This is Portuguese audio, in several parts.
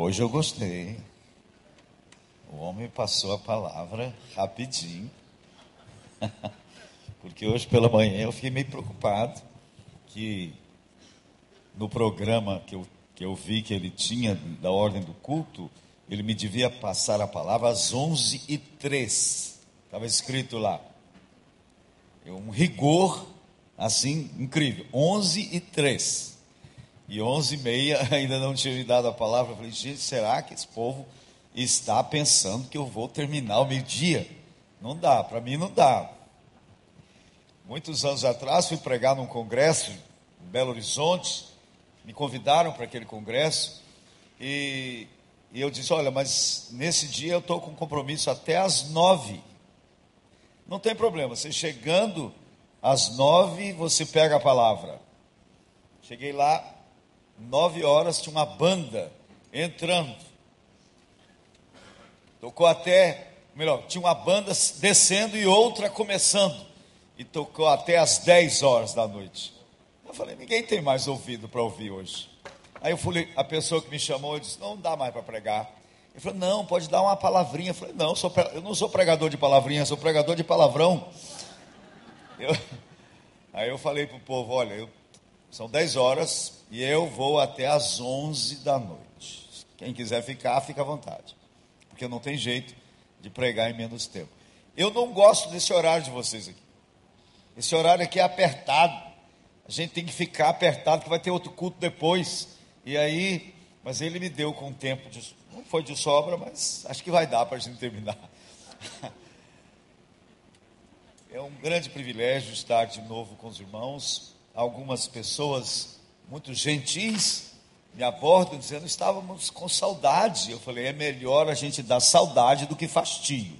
Hoje eu gostei. O homem passou a palavra rapidinho. Porque hoje pela manhã eu fiquei meio preocupado que no programa que eu, que eu vi que ele tinha da ordem do culto, ele me devia passar a palavra às 11 e 3 Estava escrito lá. Um rigor assim incrível. 11 e 3 e 11 e meia ainda não tinha me dado a palavra. Eu falei, gente, será que esse povo está pensando que eu vou terminar o meio-dia? Não dá, para mim não dá. Muitos anos atrás fui pregar num congresso em Belo Horizonte, me convidaram para aquele congresso e, e eu disse: Olha, mas nesse dia eu estou com compromisso até às nove. Não tem problema, você chegando às nove, você pega a palavra. Cheguei lá, nove horas, tinha uma banda entrando. Tocou até, melhor, tinha uma banda descendo e outra começando. E tocou até às dez horas da noite. Eu falei, ninguém tem mais ouvido para ouvir hoje. Aí eu falei, a pessoa que me chamou, disse, não dá mais para pregar. Ele falou, não, pode dar uma palavrinha. Eu falei, não, eu, sou, eu não sou pregador de palavrinha, sou pregador de palavrão. Eu, aí eu falei para o povo, olha, eu, são 10 horas, e eu vou até às 11 da noite. Quem quiser ficar, fica à vontade. Porque não tem jeito de pregar em menos tempo. Eu não gosto desse horário de vocês aqui. Esse horário aqui é apertado. A gente tem que ficar apertado, que vai ter outro culto depois. E aí, mas ele me deu com tempo de, não foi de sobra, mas acho que vai dar para a gente terminar. É um grande privilégio estar de novo com os irmãos. Algumas pessoas muito gentis, me abordam dizendo: estávamos com saudade. Eu falei: é melhor a gente dar saudade do que fastio.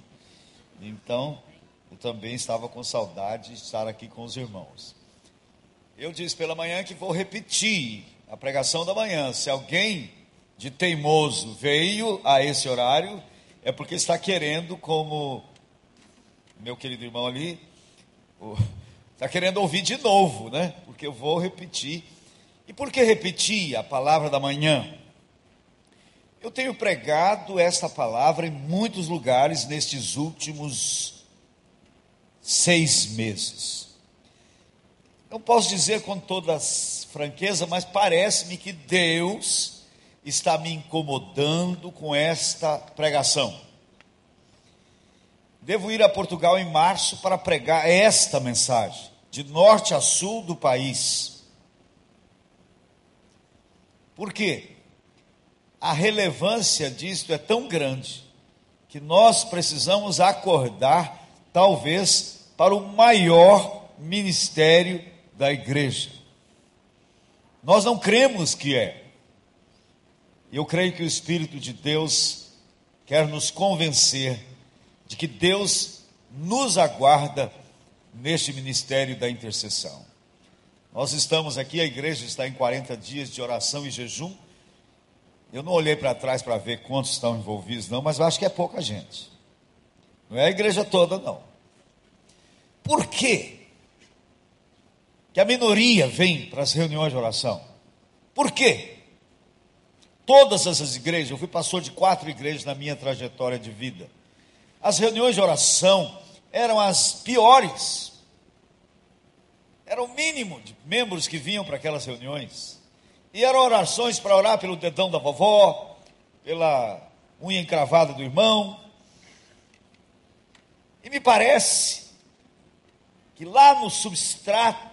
Então, eu também estava com saudade de estar aqui com os irmãos. Eu disse pela manhã que vou repetir a pregação da manhã. Se alguém de teimoso veio a esse horário, é porque está querendo, como meu querido irmão ali, está querendo ouvir de novo, né? Porque eu vou repetir e por que repetir a palavra da manhã? Eu tenho pregado esta palavra em muitos lugares nestes últimos seis meses. Não posso dizer com toda franqueza, mas parece-me que Deus está me incomodando com esta pregação. Devo ir a Portugal em março para pregar esta mensagem, de norte a sul do país. Por quê? A relevância disto é tão grande que nós precisamos acordar, talvez, para o maior ministério da igreja. Nós não cremos que é. Eu creio que o Espírito de Deus quer nos convencer de que Deus nos aguarda neste ministério da intercessão. Nós estamos aqui, a igreja está em 40 dias de oração e jejum. Eu não olhei para trás para ver quantos estão envolvidos, não, mas eu acho que é pouca gente. Não é a igreja toda, não. Por quê? Que a minoria vem para as reuniões de oração. Por quê? Todas essas igrejas, eu fui pastor de quatro igrejas na minha trajetória de vida. As reuniões de oração eram as piores era o mínimo de membros que vinham para aquelas reuniões. E eram orações para orar pelo dedão da vovó, pela unha encravada do irmão. E me parece que lá no substrato,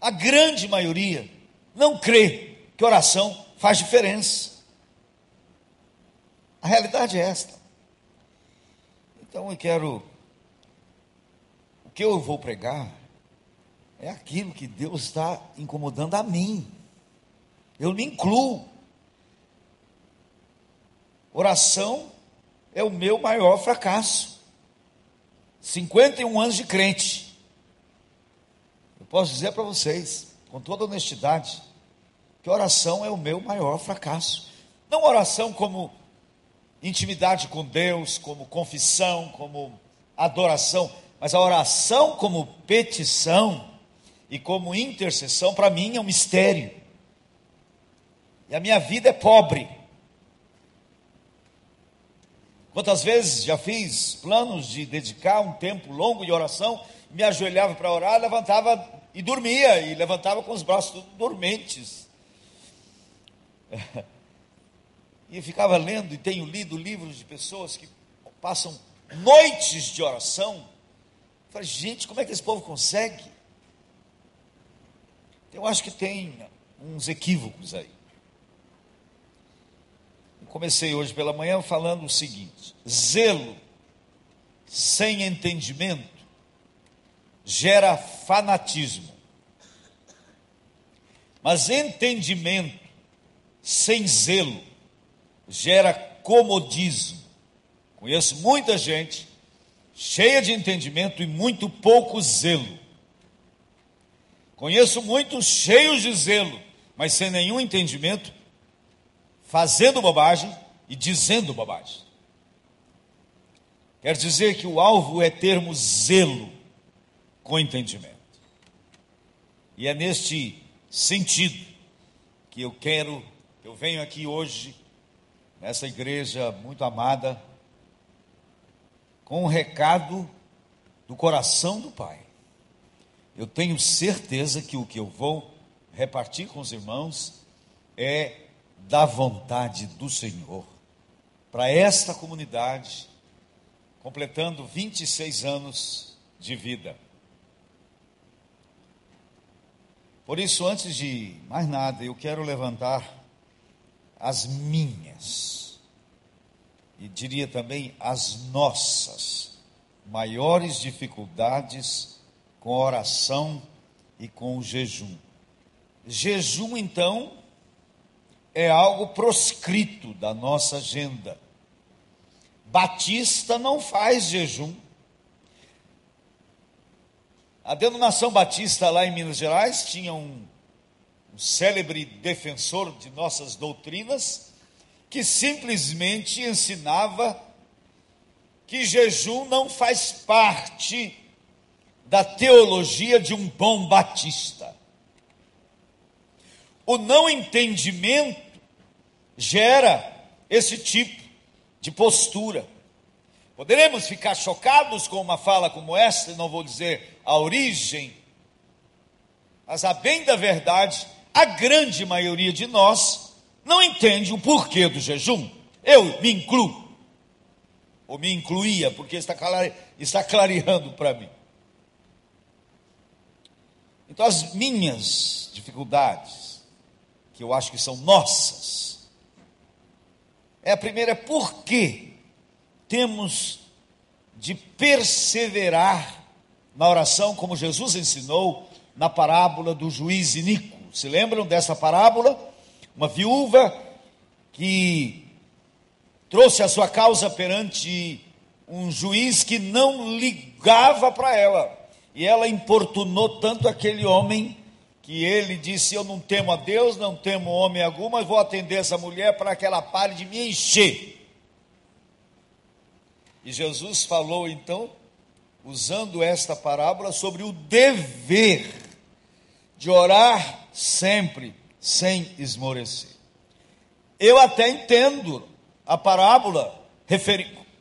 a grande maioria não crê que oração faz diferença. A realidade é esta. Então eu quero. Que eu vou pregar é aquilo que Deus está incomodando a mim. Eu me incluo. Oração é o meu maior fracasso. 51 anos de crente. Eu posso dizer para vocês, com toda honestidade, que oração é o meu maior fracasso. Não oração como intimidade com Deus, como confissão, como adoração, mas a oração como petição e como intercessão, para mim é um mistério. E a minha vida é pobre. Quantas vezes já fiz planos de dedicar um tempo longo de oração, me ajoelhava para orar, levantava e dormia, e levantava com os braços dormentes. E ficava lendo, e tenho lido livros de pessoas que passam noites de oração. Falei, gente, como é que esse povo consegue? Eu acho que tem uns equívocos aí. Eu comecei hoje pela manhã falando o seguinte: zelo sem entendimento gera fanatismo, mas entendimento sem zelo gera comodismo. Conheço muita gente cheia de entendimento e muito pouco zelo. Conheço muitos cheios de zelo, mas sem nenhum entendimento, fazendo bobagem e dizendo bobagem. Quer dizer que o alvo é termos zelo com entendimento. E é neste sentido que eu quero, eu venho aqui hoje, nessa igreja muito amada, com um recado do coração do Pai eu tenho certeza que o que eu vou repartir com os irmãos é da vontade do Senhor para esta comunidade, completando 26 anos de vida. Por isso, antes de mais nada, eu quero levantar as minhas, e diria também as nossas, maiores dificuldades com oração e com o jejum. Jejum, então, é algo proscrito da nossa agenda. Batista não faz jejum. A denominação batista lá em Minas Gerais tinha um, um célebre defensor de nossas doutrinas que simplesmente ensinava que jejum não faz parte da teologia de um bom batista. O não entendimento gera esse tipo de postura. Poderemos ficar chocados com uma fala como esta, não vou dizer a origem, mas a bem da verdade, a grande maioria de nós não entende o porquê do jejum. Eu me incluo, ou me incluía, porque está, está clareando para mim. Então, as minhas dificuldades, que eu acho que são nossas, é a primeira é por que temos de perseverar na oração, como Jesus ensinou na parábola do juiz Inico. Se lembram dessa parábola? Uma viúva que trouxe a sua causa perante um juiz que não ligava para ela. E ela importunou tanto aquele homem que ele disse: Eu não temo a Deus, não temo homem algum, mas vou atender essa mulher para que ela pare de me encher. E Jesus falou então, usando esta parábola, sobre o dever de orar sempre, sem esmorecer. Eu até entendo a parábola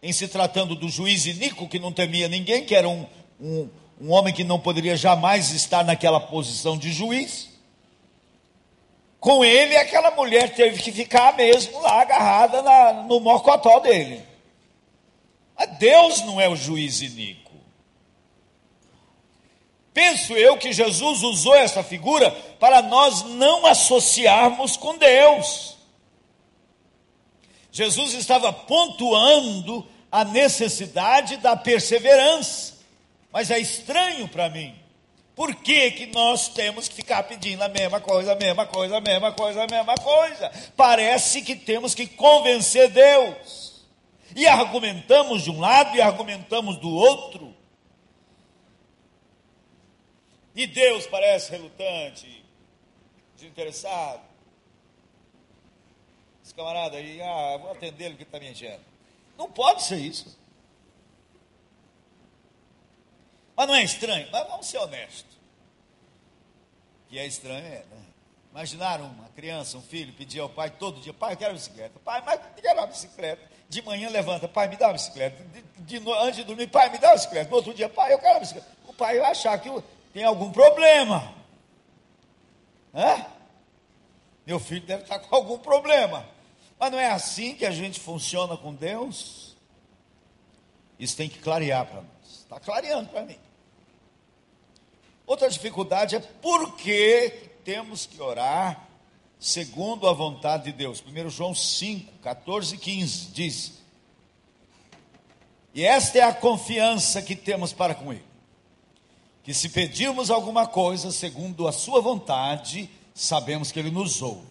em se tratando do juiz Inico, que não temia ninguém, que era um, um um homem que não poderia jamais estar naquela posição de juiz. Com ele, aquela mulher teve que ficar mesmo lá agarrada na, no mocotó dele. Mas Deus não é o juiz iníquo. Penso eu que Jesus usou essa figura para nós não associarmos com Deus. Jesus estava pontuando a necessidade da perseverança. Mas é estranho para mim. Por que, que nós temos que ficar pedindo a mesma coisa, a mesma coisa, a mesma coisa, a mesma coisa? Parece que temos que convencer Deus. E argumentamos de um lado e argumentamos do outro. E Deus parece relutante, desinteressado. Esse camarada aí, ah, vou atender ele que está me enchendo. Não pode ser isso. Mas não é estranho? Mas vamos ser honestos. Que é estranho, é, né? Imaginaram uma criança, um filho, pedir ao pai todo dia, pai, eu quero uma bicicleta. Pai, mas eu quero uma bicicleta. De manhã levanta, pai, me dá uma bicicleta. De, de, antes de dormir, pai, me dá uma bicicleta. No outro dia, pai, eu quero uma bicicleta. O pai vai achar que tem algum problema. Hã? Meu filho deve estar com algum problema. Mas não é assim que a gente funciona com Deus? Isso tem que clarear para nós. Está clareando para mim. Outra dificuldade é por que temos que orar segundo a vontade de Deus. 1 João 5, 14 e 15 diz: E esta é a confiança que temos para com Ele, que se pedirmos alguma coisa segundo a Sua vontade, sabemos que Ele nos ouve.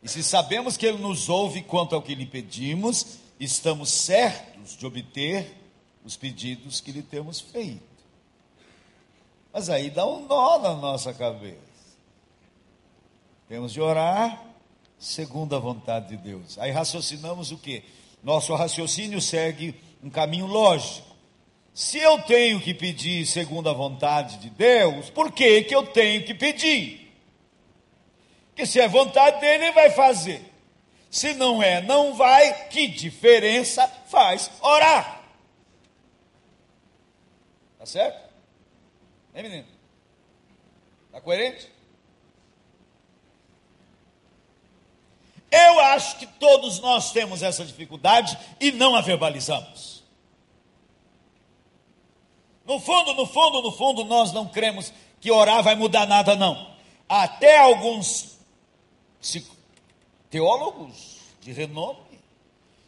E se sabemos que Ele nos ouve quanto ao que lhe pedimos, estamos certos de obter os pedidos que lhe temos feito. Mas aí dá um nó na nossa cabeça. Temos de orar segundo a vontade de Deus. Aí raciocinamos o que? Nosso raciocínio segue um caminho lógico. Se eu tenho que pedir segundo a vontade de Deus, por que, que eu tenho que pedir? Porque se é vontade dele, ele vai fazer. Se não é, não vai. Que diferença faz orar? Tá certo? Hein, menino? Está coerente? Eu acho que todos nós temos essa dificuldade e não a verbalizamos. No fundo, no fundo, no fundo, nós não cremos que orar vai mudar nada, não. Até alguns teólogos de renome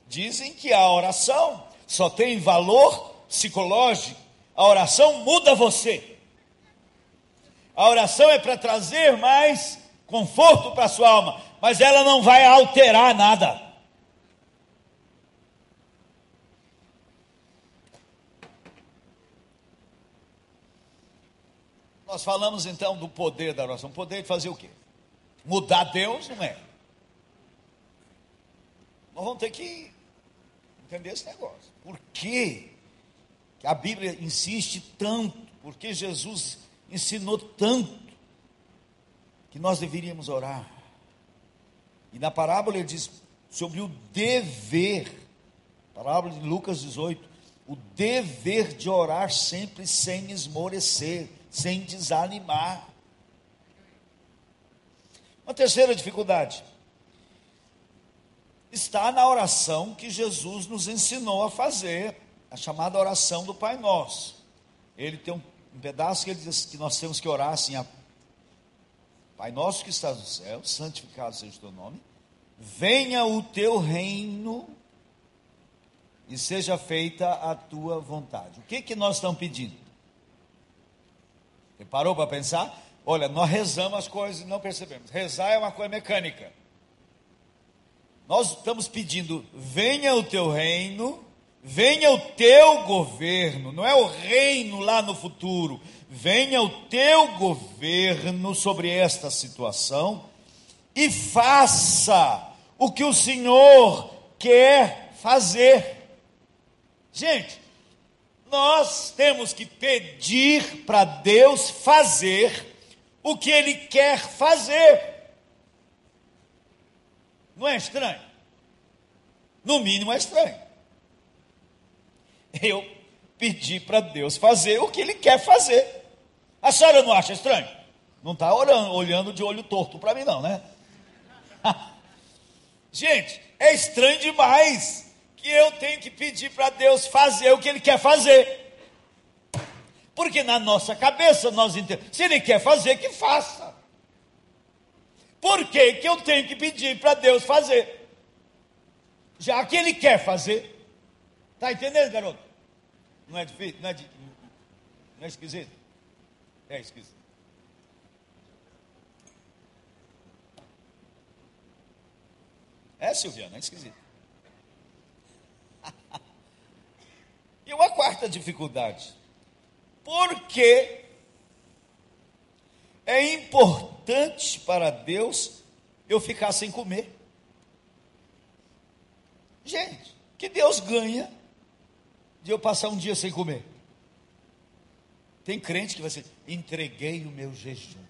dizem que a oração só tem valor psicológico. A oração muda você. A oração é para trazer mais conforto para sua alma, mas ela não vai alterar nada. Nós falamos então do poder da oração. Poder de fazer o quê? Mudar Deus não é. Nós vamos ter que entender esse negócio. Por que a Bíblia insiste tanto? Porque Jesus ensinou tanto que nós deveríamos orar. E na parábola ele diz sobre o dever, parábola de Lucas 18, o dever de orar sempre sem esmorecer, sem desanimar. Uma terceira dificuldade está na oração que Jesus nos ensinou a fazer, a chamada oração do Pai Nosso. Ele tem um pedaço que ele diz que nós temos que orar assim: Pai nosso que estás no céu, santificado seja o teu nome, venha o teu reino e seja feita a tua vontade. O que que nós estamos pedindo? Parou para pensar? Olha, nós rezamos as coisas e não percebemos. Rezar é uma coisa mecânica. Nós estamos pedindo: venha o teu reino Venha o teu governo, não é o reino lá no futuro. Venha o teu governo sobre esta situação e faça o que o Senhor quer fazer. Gente, nós temos que pedir para Deus fazer o que Ele quer fazer. Não é estranho? No mínimo é estranho eu pedi para Deus fazer o que Ele quer fazer. A senhora não acha estranho? Não está olhando, de olho torto para mim, não, né? Gente, é estranho demais que eu tenho que pedir para Deus fazer o que Ele quer fazer. Porque na nossa cabeça nós entendemos, se Ele quer fazer, que faça. Por que, que eu tenho que pedir para Deus fazer? Já que Ele quer fazer. Está entendendo, garoto? Não é difícil? Não é, não é esquisito? É esquisito. É, Silviana, é esquisito. e uma quarta dificuldade. Por que é importante para Deus eu ficar sem comer? Gente, que Deus ganha de eu passar um dia sem comer. Tem crente que vai ser, entreguei o meu jejum.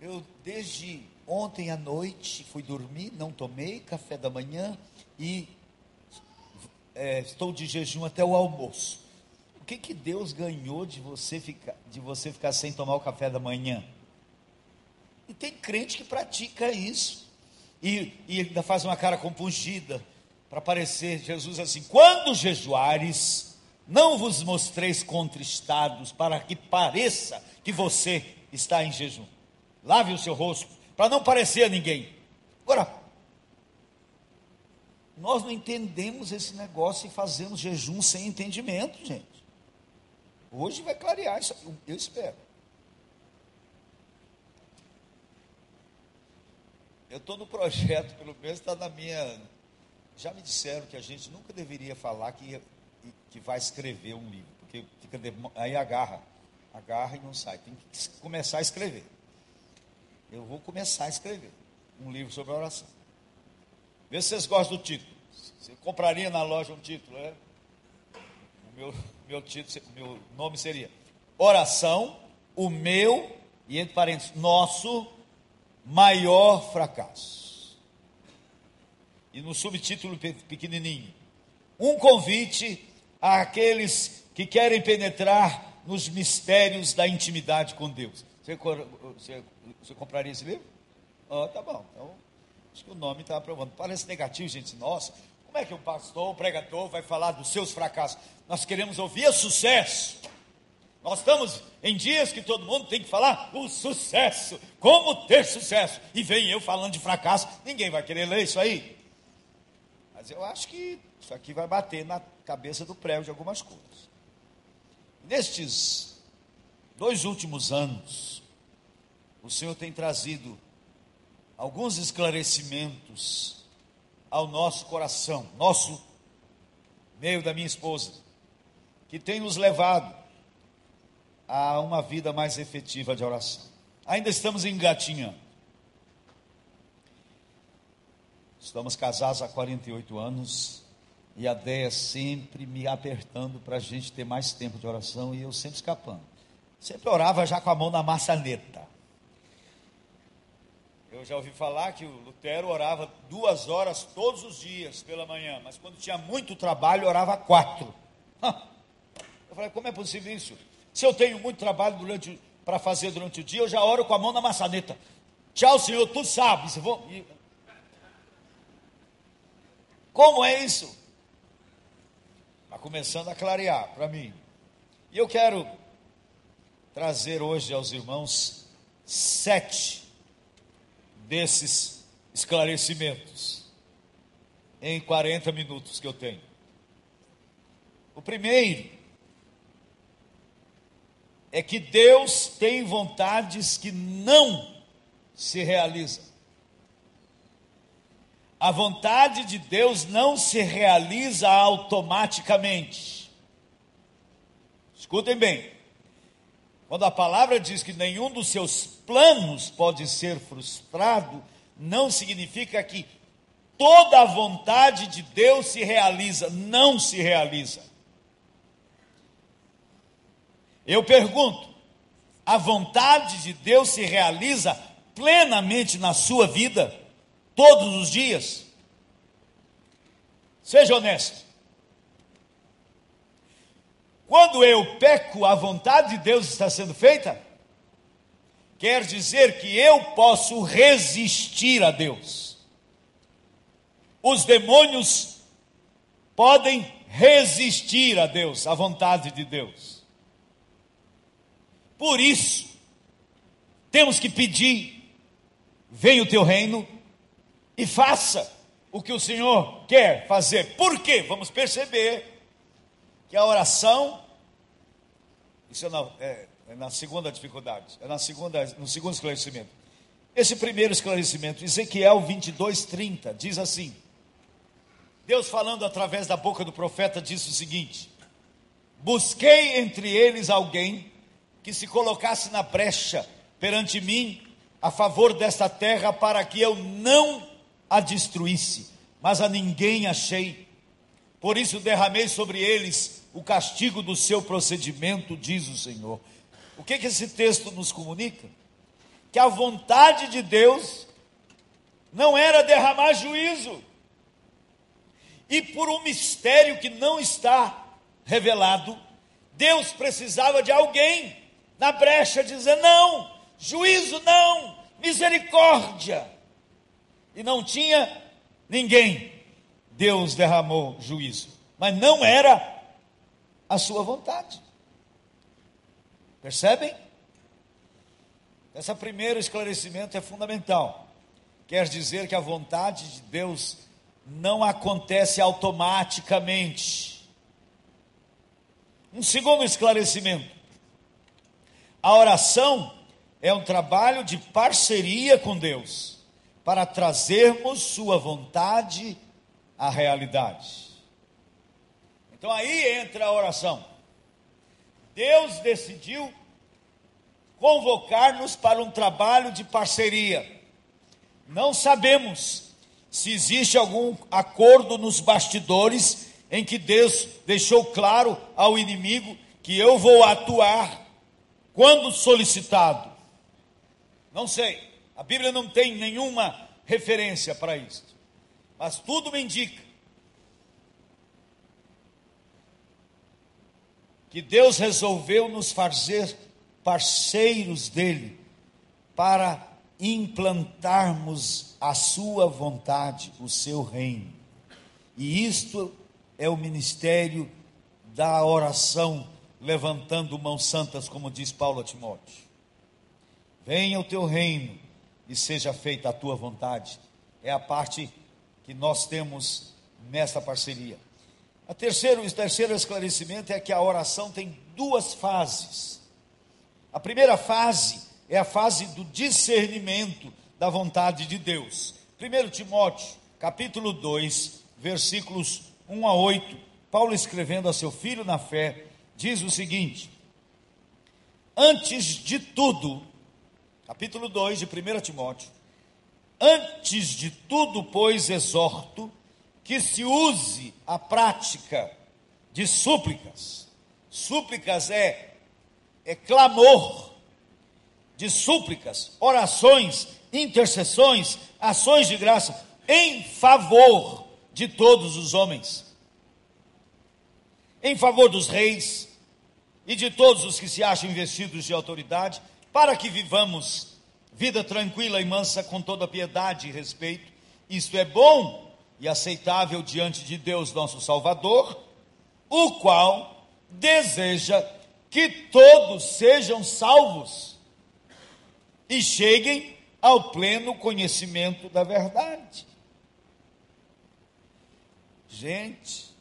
eu desde ontem à noite fui dormir, não tomei café da manhã e é, estou de jejum até o almoço. O que, que Deus ganhou de você, ficar, de você ficar sem tomar o café da manhã? E tem crente que pratica isso. E, e ainda faz uma cara compungida para parecer Jesus assim: quando jejuares, não vos mostreis contristados, para que pareça que você está em jejum. Lave o seu rosto, para não parecer a ninguém. Agora, nós não entendemos esse negócio e fazemos jejum sem entendimento, gente. Hoje vai clarear isso, eu espero. Eu estou no projeto, pelo menos está na minha. Já me disseram que a gente nunca deveria falar que, que vai escrever um livro, porque fica aí agarra, agarra e não sai. Tem que começar a escrever. Eu vou começar a escrever um livro sobre a oração. Vê se vocês gostam do título. Você compraria na loja um título, né? O meu, meu título, meu nome seria Oração, o meu, e entre parênteses, nosso maior fracasso. E no subtítulo pequenininho, um convite àqueles que querem penetrar nos mistérios da intimidade com Deus. Você, você, você compraria esse livro? Ah, tá bom. Então, acho que o nome está aprovando. Parece negativo, gente. Nossa, como é que o pastor, o pregador, vai falar dos seus fracassos? Nós queremos ouvir sucesso. Nós estamos em dias que todo mundo tem que falar o sucesso, como ter sucesso. E vem eu falando de fracasso, ninguém vai querer ler isso aí. Mas eu acho que isso aqui vai bater na cabeça do prego de algumas coisas. Nestes dois últimos anos, o Senhor tem trazido alguns esclarecimentos ao nosso coração, nosso meio da minha esposa, que tem nos levado a uma vida mais efetiva de oração. Ainda estamos engatinhando. Estamos casados há 48 anos e a Déia sempre me apertando para a gente ter mais tempo de oração e eu sempre escapando. Sempre orava já com a mão na maçaneta. Eu já ouvi falar que o Lutero orava duas horas todos os dias pela manhã, mas quando tinha muito trabalho, orava quatro. Eu falei, como é possível isso? Se eu tenho muito trabalho durante para fazer durante o dia, eu já oro com a mão na maçaneta. Tchau, Senhor, tu sabes. Vou... Como é isso? Está começando a clarear para mim. E eu quero trazer hoje aos irmãos sete desses esclarecimentos em 40 minutos que eu tenho. O primeiro é que Deus tem vontades que não se realizam. A vontade de Deus não se realiza automaticamente. Escutem bem. Quando a palavra diz que nenhum dos seus planos pode ser frustrado, não significa que toda a vontade de Deus se realiza, não se realiza. Eu pergunto: a vontade de Deus se realiza plenamente na sua vida, todos os dias? Seja honesto. Quando eu peco, a vontade de Deus está sendo feita? Quer dizer que eu posso resistir a Deus. Os demônios podem resistir a Deus, à vontade de Deus. Por isso, temos que pedir: venha o teu reino e faça o que o Senhor quer fazer. Por quê? Vamos perceber que a oração, isso é na, é, é na segunda dificuldade, é na segunda, no segundo esclarecimento. Esse primeiro esclarecimento, Ezequiel 22, 30, diz assim: Deus falando através da boca do profeta disse o seguinte: Busquei entre eles alguém que se colocasse na brecha perante mim a favor desta terra para que eu não a destruísse, mas a ninguém achei. Por isso derramei sobre eles o castigo do seu procedimento, diz o Senhor. O que, que esse texto nos comunica? que a vontade de Deus não era derramar juízo. E por um mistério que não está revelado, Deus precisava de alguém na brecha dizer: não, juízo não, misericórdia. E não tinha ninguém. Deus derramou juízo, mas não era a sua vontade. Percebem? Esse primeiro esclarecimento é fundamental. Quer dizer que a vontade de Deus não acontece automaticamente. Um segundo esclarecimento: a oração é um trabalho de parceria com Deus para trazermos Sua vontade à realidade. Então aí entra a oração. Deus decidiu convocar-nos para um trabalho de parceria. Não sabemos se existe algum acordo nos bastidores em que Deus deixou claro ao inimigo que eu vou atuar quando solicitado. Não sei, a Bíblia não tem nenhuma referência para isso, mas tudo me indica que Deus resolveu nos fazer parceiros dele para implantarmos a sua vontade, o seu reino. E isto é o ministério da oração, levantando mãos santas, como diz Paulo a Timóteo. Venha o teu reino e seja feita a tua vontade. É a parte que nós temos nesta parceria. A terceiro, o terceiro esclarecimento é que a oração tem duas fases. A primeira fase é a fase do discernimento da vontade de Deus. 1 Timóteo, capítulo 2, versículos 1 a 8, Paulo escrevendo a seu filho na fé, diz o seguinte: Antes de tudo, capítulo 2 de 1 Timóteo, antes de tudo, pois, exorto que se use a prática de súplicas. Súplicas é, é clamor, de súplicas, orações, intercessões, ações de graça em favor de todos os homens, em favor dos reis e de todos os que se acham investidos de autoridade, para que vivamos vida tranquila e mansa com toda piedade e respeito. Isto é bom e aceitável diante de Deus, nosso Salvador, o qual deseja que todos sejam salvos e cheguem ao pleno conhecimento da verdade. Gente,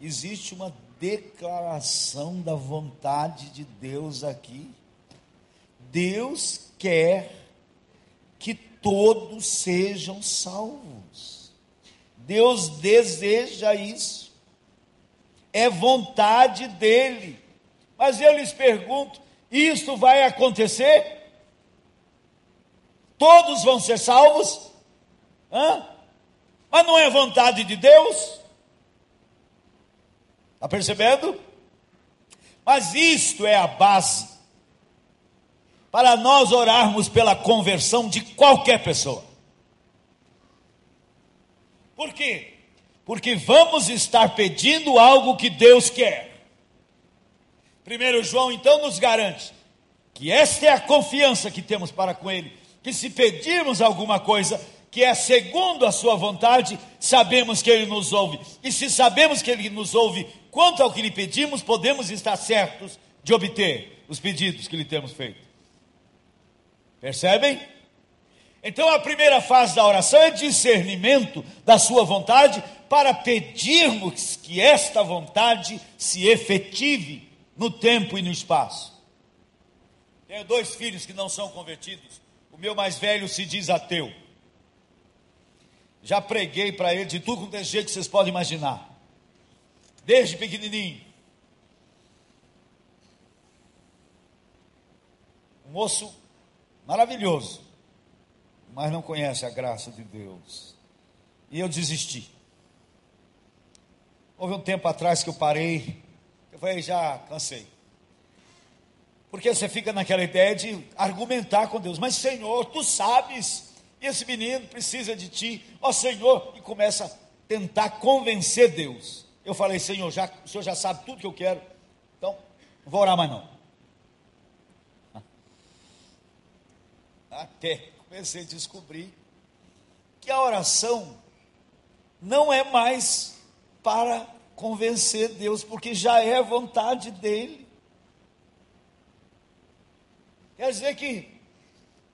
existe uma declaração da vontade de Deus aqui. Deus quer todos sejam salvos. Deus deseja isso, é vontade dEle. Mas eu lhes pergunto: isto vai acontecer? Todos vão ser salvos? Hã? Mas não é vontade de Deus? Está percebendo? Mas isto é a base para nós orarmos pela conversão de qualquer pessoa. Por quê? Porque vamos estar pedindo algo que Deus quer. Primeiro João então nos garante que esta é a confiança que temos para com ele, que se pedirmos alguma coisa que é segundo a sua vontade, sabemos que ele nos ouve. E se sabemos que ele nos ouve, quanto ao que lhe pedimos, podemos estar certos de obter os pedidos que lhe temos feito. Percebem? Então a primeira fase da oração é discernimento da sua vontade para pedirmos que esta vontade se efetive no tempo e no espaço. Tenho dois filhos que não são convertidos. O meu mais velho se diz ateu. Já preguei para ele de tudo quanto é jeito que vocês podem imaginar. Desde pequenininho. O moço maravilhoso, mas não conhece a graça de Deus. E eu desisti. Houve um tempo atrás que eu parei, eu falei, já cansei. Porque você fica naquela ideia de argumentar com Deus, mas Senhor, tu sabes, esse menino precisa de ti, ó Senhor, e começa a tentar convencer Deus. Eu falei, Senhor, já, o Senhor já sabe tudo que eu quero, então não vou orar mais não. Até comecei a descobrir que a oração não é mais para convencer Deus, porque já é vontade dele. Quer dizer que,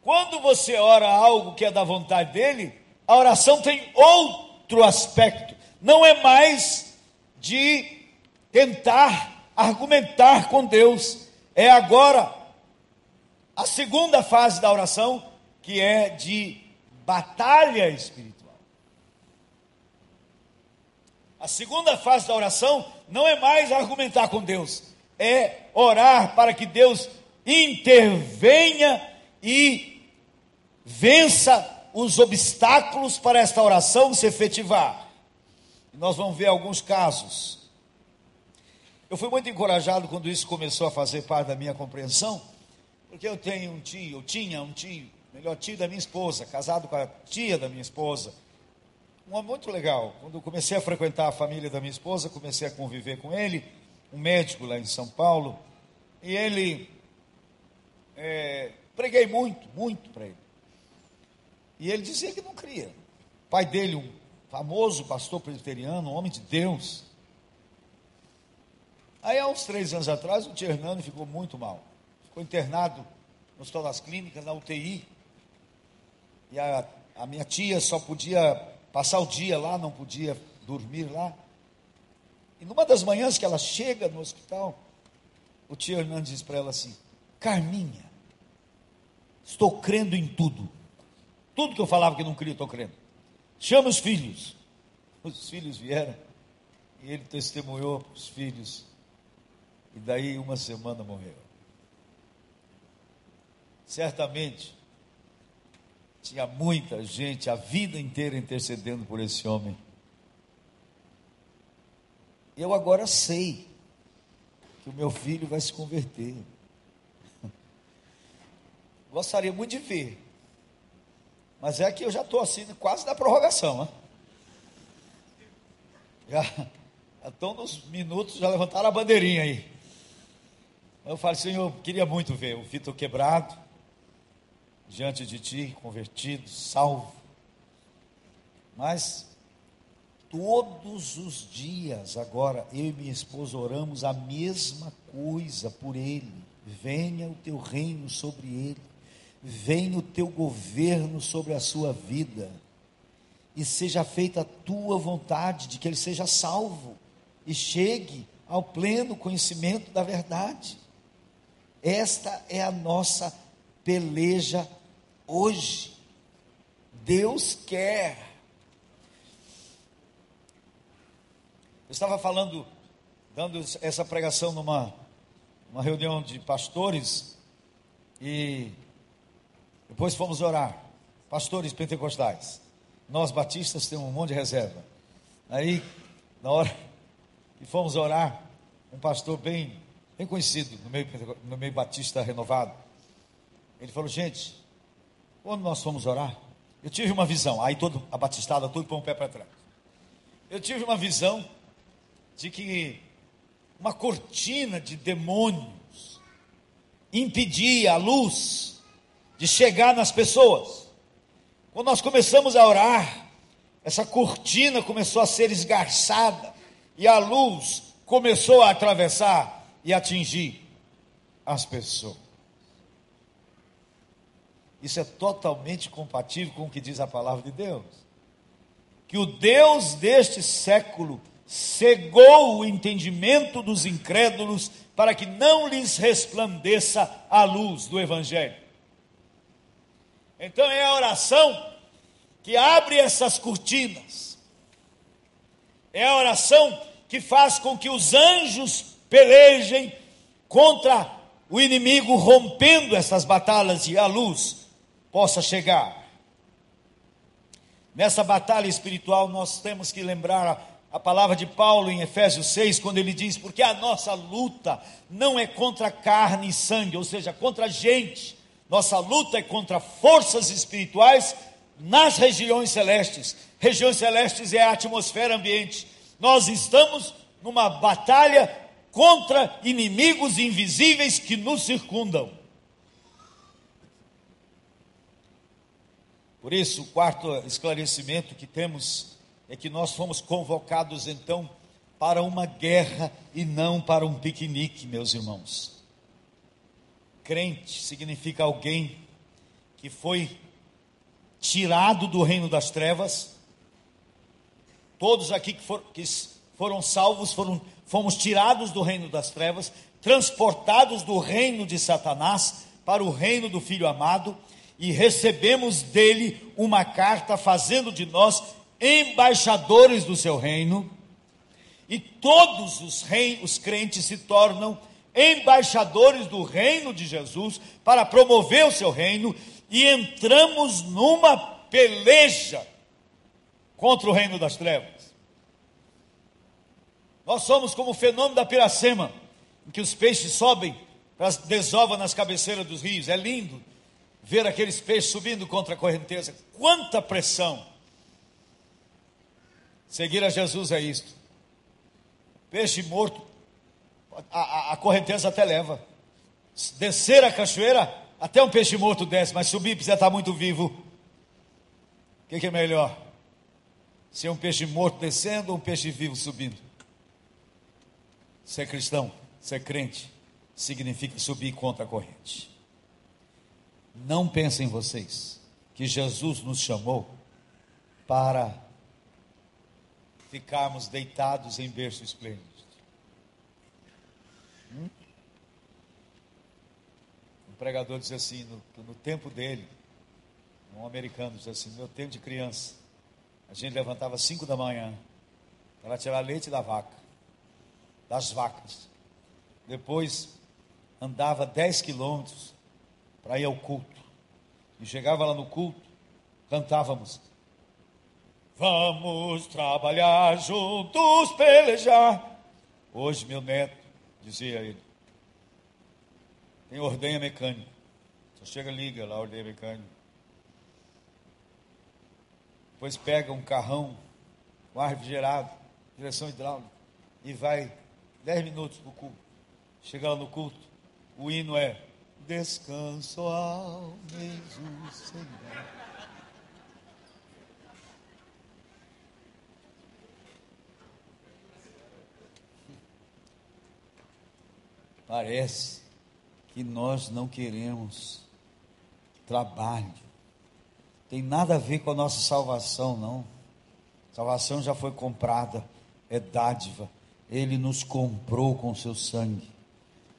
quando você ora algo que é da vontade dele, a oração tem outro aspecto. Não é mais de tentar argumentar com Deus. É agora a segunda fase da oração, que é de batalha espiritual. A segunda fase da oração não é mais argumentar com Deus, é orar para que Deus intervenha e vença os obstáculos para esta oração se efetivar. Nós vamos ver alguns casos. Eu fui muito encorajado quando isso começou a fazer parte da minha compreensão, porque eu tenho um tio, eu tinha um tio, melhor tio da minha esposa, casado com a tia da minha esposa. Um homem muito legal. Quando comecei a frequentar a família da minha esposa, comecei a conviver com ele, um médico lá em São Paulo, e ele é, preguei muito, muito para ele. E ele dizia que não cria. O pai dele, um famoso pastor presbiteriano, um homem de Deus. Aí, há uns três anos atrás, o tio Hernando ficou muito mal. Ficou internado no Hospital das Clínicas, na UTI. E a, a minha tia só podia passar o dia lá, não podia dormir lá. E numa das manhãs que ela chega no hospital, o tio Hernando diz para ela assim: Carminha, Estou crendo em tudo. Tudo que eu falava que não cria, estou crendo. Chama os filhos. Os filhos vieram e ele testemunhou os filhos. E daí uma semana morreu. Certamente tinha muita gente a vida inteira intercedendo por esse homem. Eu agora sei que o meu filho vai se converter. Gostaria muito de ver. Mas é que eu já estou assim, quase na prorrogação. Né? Já, estão nos minutos, já levantaram a bandeirinha aí. Eu falei, Senhor, queria muito ver o Vitor quebrado, diante de ti, convertido, salvo. Mas todos os dias, agora, eu e minha esposa oramos a mesma coisa por ele. Venha o teu reino sobre ele venha o teu governo sobre a sua vida, e seja feita a tua vontade de que ele seja salvo e chegue ao pleno conhecimento da verdade. Esta é a nossa peleja hoje. Deus quer. Eu estava falando, dando essa pregação numa uma reunião de pastores, e depois fomos orar. Pastores pentecostais. Nós batistas temos um monte de reserva. Aí, na hora que fomos orar, um pastor bem, bem conhecido no meio, no meio batista renovado, ele falou: Gente, quando nós fomos orar, eu tive uma visão. Aí todo a batistada, tudo põe um pé para trás. Eu tive uma visão de que uma cortina de demônios impedia a luz de chegar nas pessoas. Quando nós começamos a orar, essa cortina começou a ser esgarçada e a luz começou a atravessar e atingir as pessoas. Isso é totalmente compatível com o que diz a palavra de Deus. Que o Deus deste século cegou o entendimento dos incrédulos para que não lhes resplandeça a luz do Evangelho. Então é a oração que abre essas cortinas. É a oração que faz com que os anjos pelejem contra o inimigo, rompendo essas batalhas e a luz possa chegar. Nessa batalha espiritual, nós temos que lembrar a palavra de Paulo em Efésios 6, quando ele diz: Porque a nossa luta não é contra carne e sangue, ou seja, contra gente, nossa luta é contra forças espirituais nas regiões celestes. Regiões celestes é a atmosfera ambiente. Nós estamos numa batalha contra inimigos invisíveis que nos circundam. Por isso, o quarto esclarecimento que temos é que nós fomos convocados então para uma guerra e não para um piquenique, meus irmãos. Crente significa alguém que foi tirado do reino das trevas. Todos aqui que, for, que foram salvos foram, fomos tirados do reino das trevas, transportados do reino de Satanás para o reino do Filho amado e recebemos dele uma carta fazendo de nós embaixadores do seu reino. E todos os, os crentes se tornam embaixadores do reino de Jesus para promover o seu reino e entramos numa peleja contra o reino das trevas. Nós somos como o fenômeno da piracema, em que os peixes sobem para nas cabeceiras dos rios. É lindo ver aqueles peixes subindo contra a correnteza. Quanta pressão! Seguir a Jesus é isto. Peixe morto, a, a, a correnteza até leva. Descer a cachoeira, até um peixe morto desce, mas subir precisa estar muito vivo. O que, que é melhor? Ser um peixe morto descendo ou um peixe vivo subindo? Ser cristão, ser crente, significa subir contra a corrente. Não pensem vocês que Jesus nos chamou para ficarmos deitados em berço esplêndido. Hum? Um pregador diz assim, no, no tempo dele, um americano diz assim, no meu tempo de criança, a gente levantava às cinco da manhã para tirar leite da vaca, das vacas. Depois andava dez quilômetros para ir ao culto. E chegava lá no culto, cantávamos Vamos trabalhar juntos, pelejar. Hoje, meu neto, dizia ele, tem ordenha mecânica. Só chega, liga lá, ordenha mecânica. Depois pega um carrão com ar refrigerado, direção hidráulica, e vai dez minutos para o culto. Chega lá no culto, o hino é Descanso ao mesmo Senhor. Parece que nós não queremos trabalho. Tem nada a ver com a nossa salvação, não. Salvação já foi comprada, é dádiva. Ele nos comprou com seu sangue.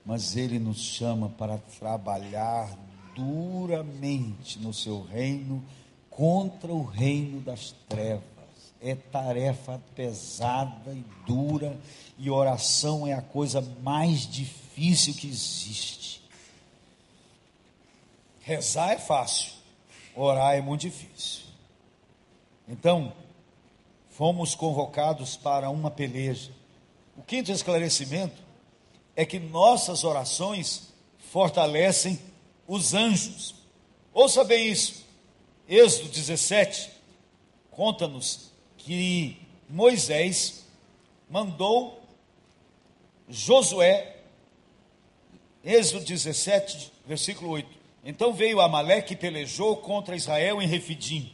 Mas ele nos chama para trabalhar duramente no seu reino contra o reino das trevas. É tarefa pesada e dura, e oração é a coisa mais difícil que existe. Rezar é fácil, orar é muito difícil. Então, fomos convocados para uma peleja. O quinto esclarecimento é que nossas orações fortalecem os anjos. Ouça bem isso. Êxodo 17 conta-nos que Moisés mandou Josué Êxodo 17, versículo 8. Então veio Amaleque e pelejou contra Israel em Refidim.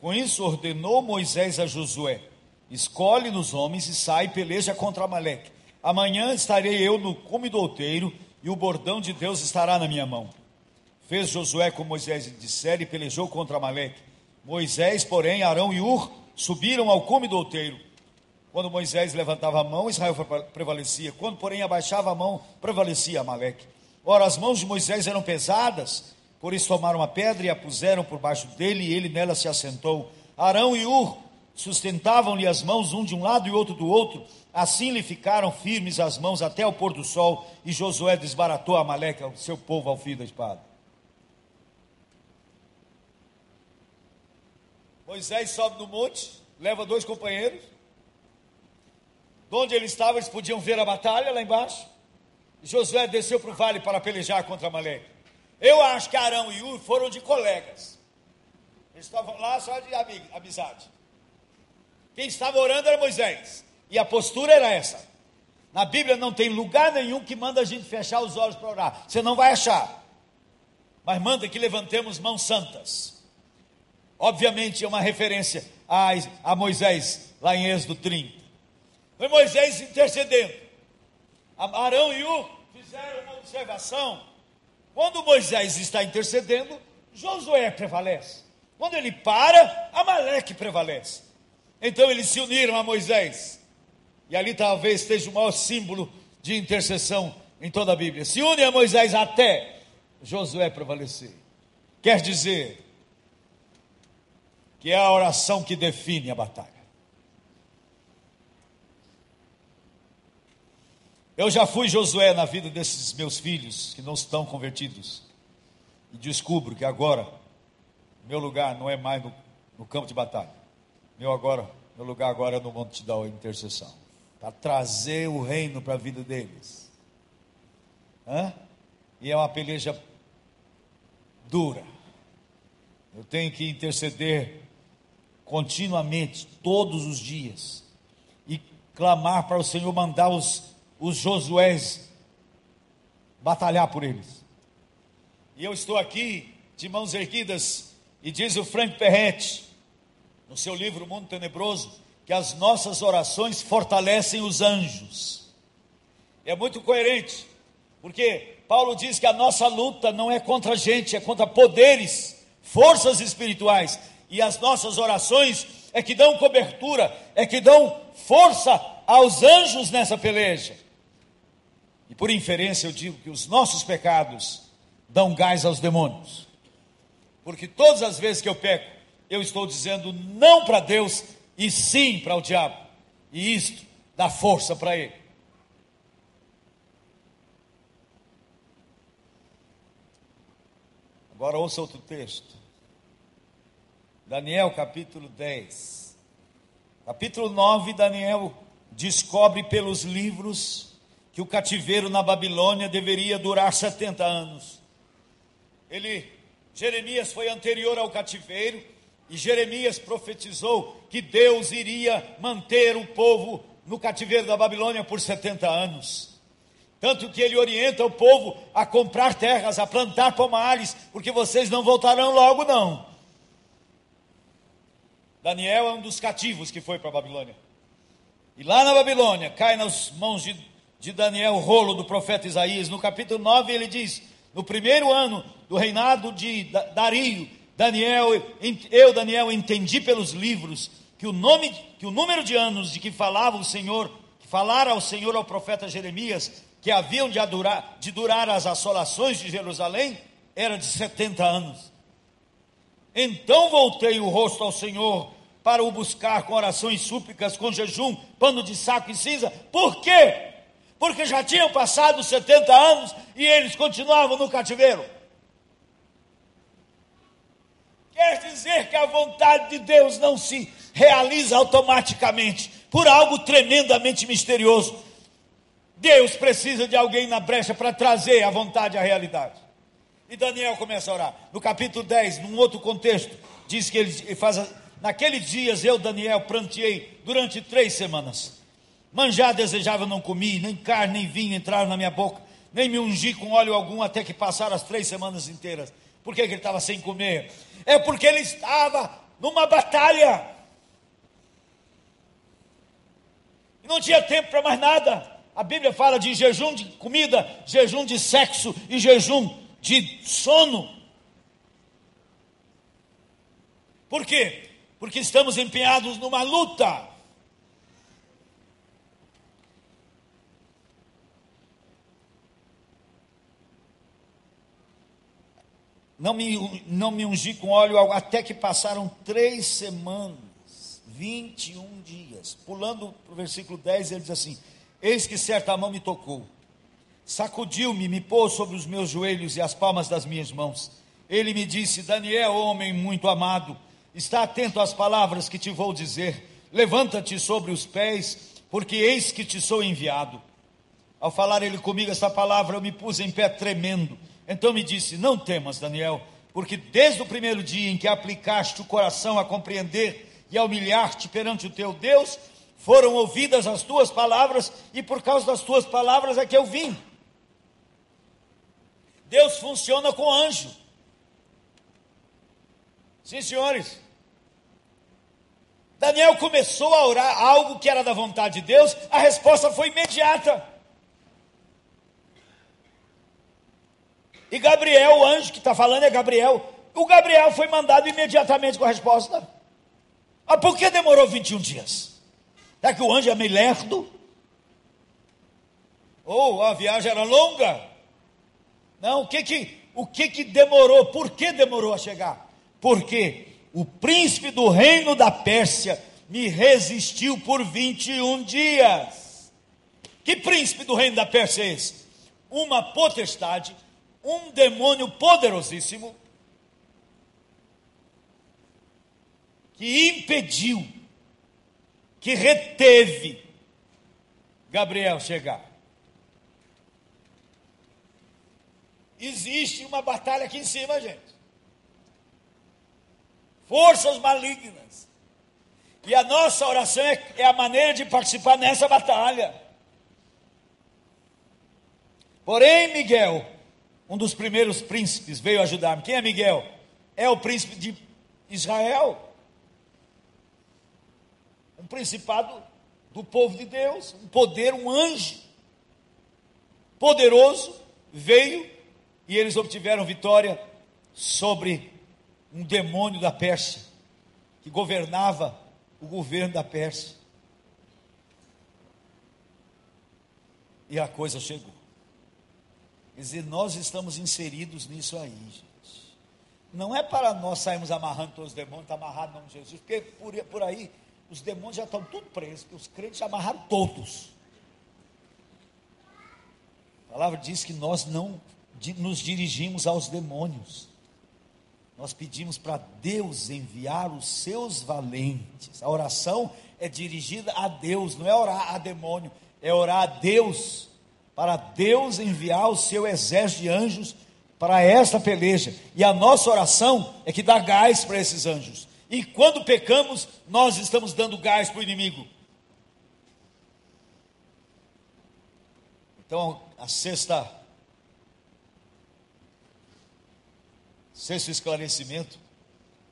Com isso ordenou Moisés a Josué: Escolhe nos homens e sai e peleja contra Amaleque. Amanhã estarei eu no cume do outeiro e o bordão de Deus estará na minha mão. Fez Josué como Moisés lhe dissera e pelejou contra Amaleque. Moisés, porém, Arão e Ur subiram ao cume do outeiro. Quando Moisés levantava a mão, Israel prevalecia. Quando, porém, abaixava a mão, prevalecia Amaleque. Ora, as mãos de Moisés eram pesadas, por isso tomaram uma pedra e a puseram por baixo dele, e ele nela se assentou. Arão e Ur sustentavam-lhe as mãos, um de um lado e outro do outro. Assim lhe ficaram firmes as mãos até o pôr do sol, e Josué desbaratou Amaleque, seu povo, ao fim da espada. Moisés sobe no monte, leva dois companheiros, de onde ele estava, eles podiam ver a batalha lá embaixo. Josué desceu para o vale para pelejar contra Amaleque. Eu acho que Arão e Ur foram de colegas. Eles estavam lá só de amizade. Quem estava orando era Moisés. E a postura era essa. Na Bíblia não tem lugar nenhum que manda a gente fechar os olhos para orar. Você não vai achar. Mas manda que levantemos mãos santas. Obviamente é uma referência a, a Moisés, lá em Êxodo 30. Foi Moisés intercedendo. Arão e U fizeram uma observação. Quando Moisés está intercedendo, Josué prevalece. Quando ele para, Amaleque prevalece. Então eles se uniram a Moisés. E ali talvez esteja o maior símbolo de intercessão em toda a Bíblia. Se une a Moisés até Josué prevalecer. Quer dizer que é a oração que define a batalha. Eu já fui Josué na vida desses meus filhos que não estão convertidos. E descubro que agora, meu lugar não é mais no, no campo de batalha. Meu, agora, meu lugar agora é no monte da intercessão. Para trazer o reino para a vida deles. Hã? E é uma peleja dura. Eu tenho que interceder continuamente, todos os dias. E clamar para o Senhor mandar os os Josués batalhar por eles. E eu estou aqui de mãos erguidas e diz o Frank Perrette no seu livro Mundo Tenebroso que as nossas orações fortalecem os anjos. É muito coerente, porque Paulo diz que a nossa luta não é contra a gente, é contra poderes, forças espirituais, e as nossas orações é que dão cobertura, é que dão força aos anjos nessa peleja. E por inferência eu digo que os nossos pecados dão gás aos demônios. Porque todas as vezes que eu peco, eu estou dizendo não para Deus e sim para o diabo. E isto dá força para ele. Agora ouça outro texto. Daniel capítulo 10. Capítulo 9, Daniel descobre pelos livros que o cativeiro na Babilônia deveria durar 70 anos. Ele, Jeremias foi anterior ao cativeiro e Jeremias profetizou que Deus iria manter o povo no cativeiro da Babilônia por 70 anos. Tanto que ele orienta o povo a comprar terras, a plantar pomares, porque vocês não voltarão logo, não. Daniel é um dos cativos que foi para a Babilônia. E lá na Babilônia cai nas mãos de de Daniel, o rolo do profeta Isaías, no capítulo 9, ele diz: No primeiro ano do reinado de Dario, Daniel, eu, Daniel, entendi pelos livros que o nome, que o número de anos de que falava o Senhor, que falara ao Senhor ao profeta Jeremias, que haviam de, adurar, de durar as assolações de Jerusalém, era de 70 anos. Então voltei o rosto ao Senhor para o buscar com orações súplicas, com jejum, pano de saco e cinza. Por quê? porque já tinham passado 70 anos e eles continuavam no cativeiro. Quer dizer que a vontade de Deus não se realiza automaticamente por algo tremendamente misterioso. Deus precisa de alguém na brecha para trazer a vontade à realidade. E Daniel começa a orar. No capítulo 10, num outro contexto, diz que ele faz. Naqueles dias eu, Daniel, pranteei durante três semanas. Manjar desejava, não comi, nem carne, nem vinho entraram na minha boca, nem me ungi com óleo algum até que passaram as três semanas inteiras. Por que, que ele estava sem comer? É porque ele estava numa batalha. Não tinha tempo para mais nada. A Bíblia fala de jejum de comida, jejum de sexo e jejum de sono. Por quê? Porque estamos empenhados numa luta. Não me, não me ungi com óleo até que passaram três semanas, 21 dias. Pulando para o versículo 10, ele diz assim: Eis que certa mão me tocou, sacudiu-me, me pôs sobre os meus joelhos e as palmas das minhas mãos. Ele me disse: Daniel, homem muito amado, está atento às palavras que te vou dizer. Levanta-te sobre os pés, porque eis que te sou enviado. Ao falar ele comigo esta palavra, eu me pus em pé tremendo. Então me disse: Não temas, Daniel, porque desde o primeiro dia em que aplicaste o coração a compreender e a humilhar-te perante o teu Deus, foram ouvidas as tuas palavras, e por causa das tuas palavras é que eu vim. Deus funciona com anjo. Sim, senhores. Daniel começou a orar algo que era da vontade de Deus, a resposta foi imediata. E Gabriel, o anjo que está falando é Gabriel. O Gabriel foi mandado imediatamente com a resposta. Ah, por que demorou 21 dias? Será que o anjo é meio lerdo? Ou a viagem era longa? Não, o que que, o que que demorou? Por que demorou a chegar? Porque o príncipe do reino da Pérsia me resistiu por 21 dias. Que príncipe do reino da Pérsia é esse? Uma potestade, um demônio poderosíssimo, que impediu, que reteve Gabriel chegar. Existe uma batalha aqui em cima, gente forças malignas. E a nossa oração é, é a maneira de participar nessa batalha. Porém, Miguel, um dos primeiros príncipes, veio ajudar-me. Quem é Miguel? É o príncipe de Israel. Um principado do povo de Deus, um poder, um anjo poderoso veio e eles obtiveram vitória sobre um demônio da Pérsia, que governava o governo da Pérsia. E a coisa chegou. Quer dizer, nós estamos inseridos nisso aí, gente. Não é para nós sairmos amarrando todos os demônios, está amarrado no nome de Jesus, porque por, por aí os demônios já estão tudo presos, porque os crentes já amarraram todos. A palavra diz que nós não nos dirigimos aos demônios nós pedimos para Deus enviar os seus valentes. A oração é dirigida a Deus, não é orar a demônio, é orar a Deus, para Deus enviar o seu exército de anjos para esta peleja. E a nossa oração é que dá gás para esses anjos. E quando pecamos, nós estamos dando gás para o inimigo. Então, a sexta Sexto esclarecimento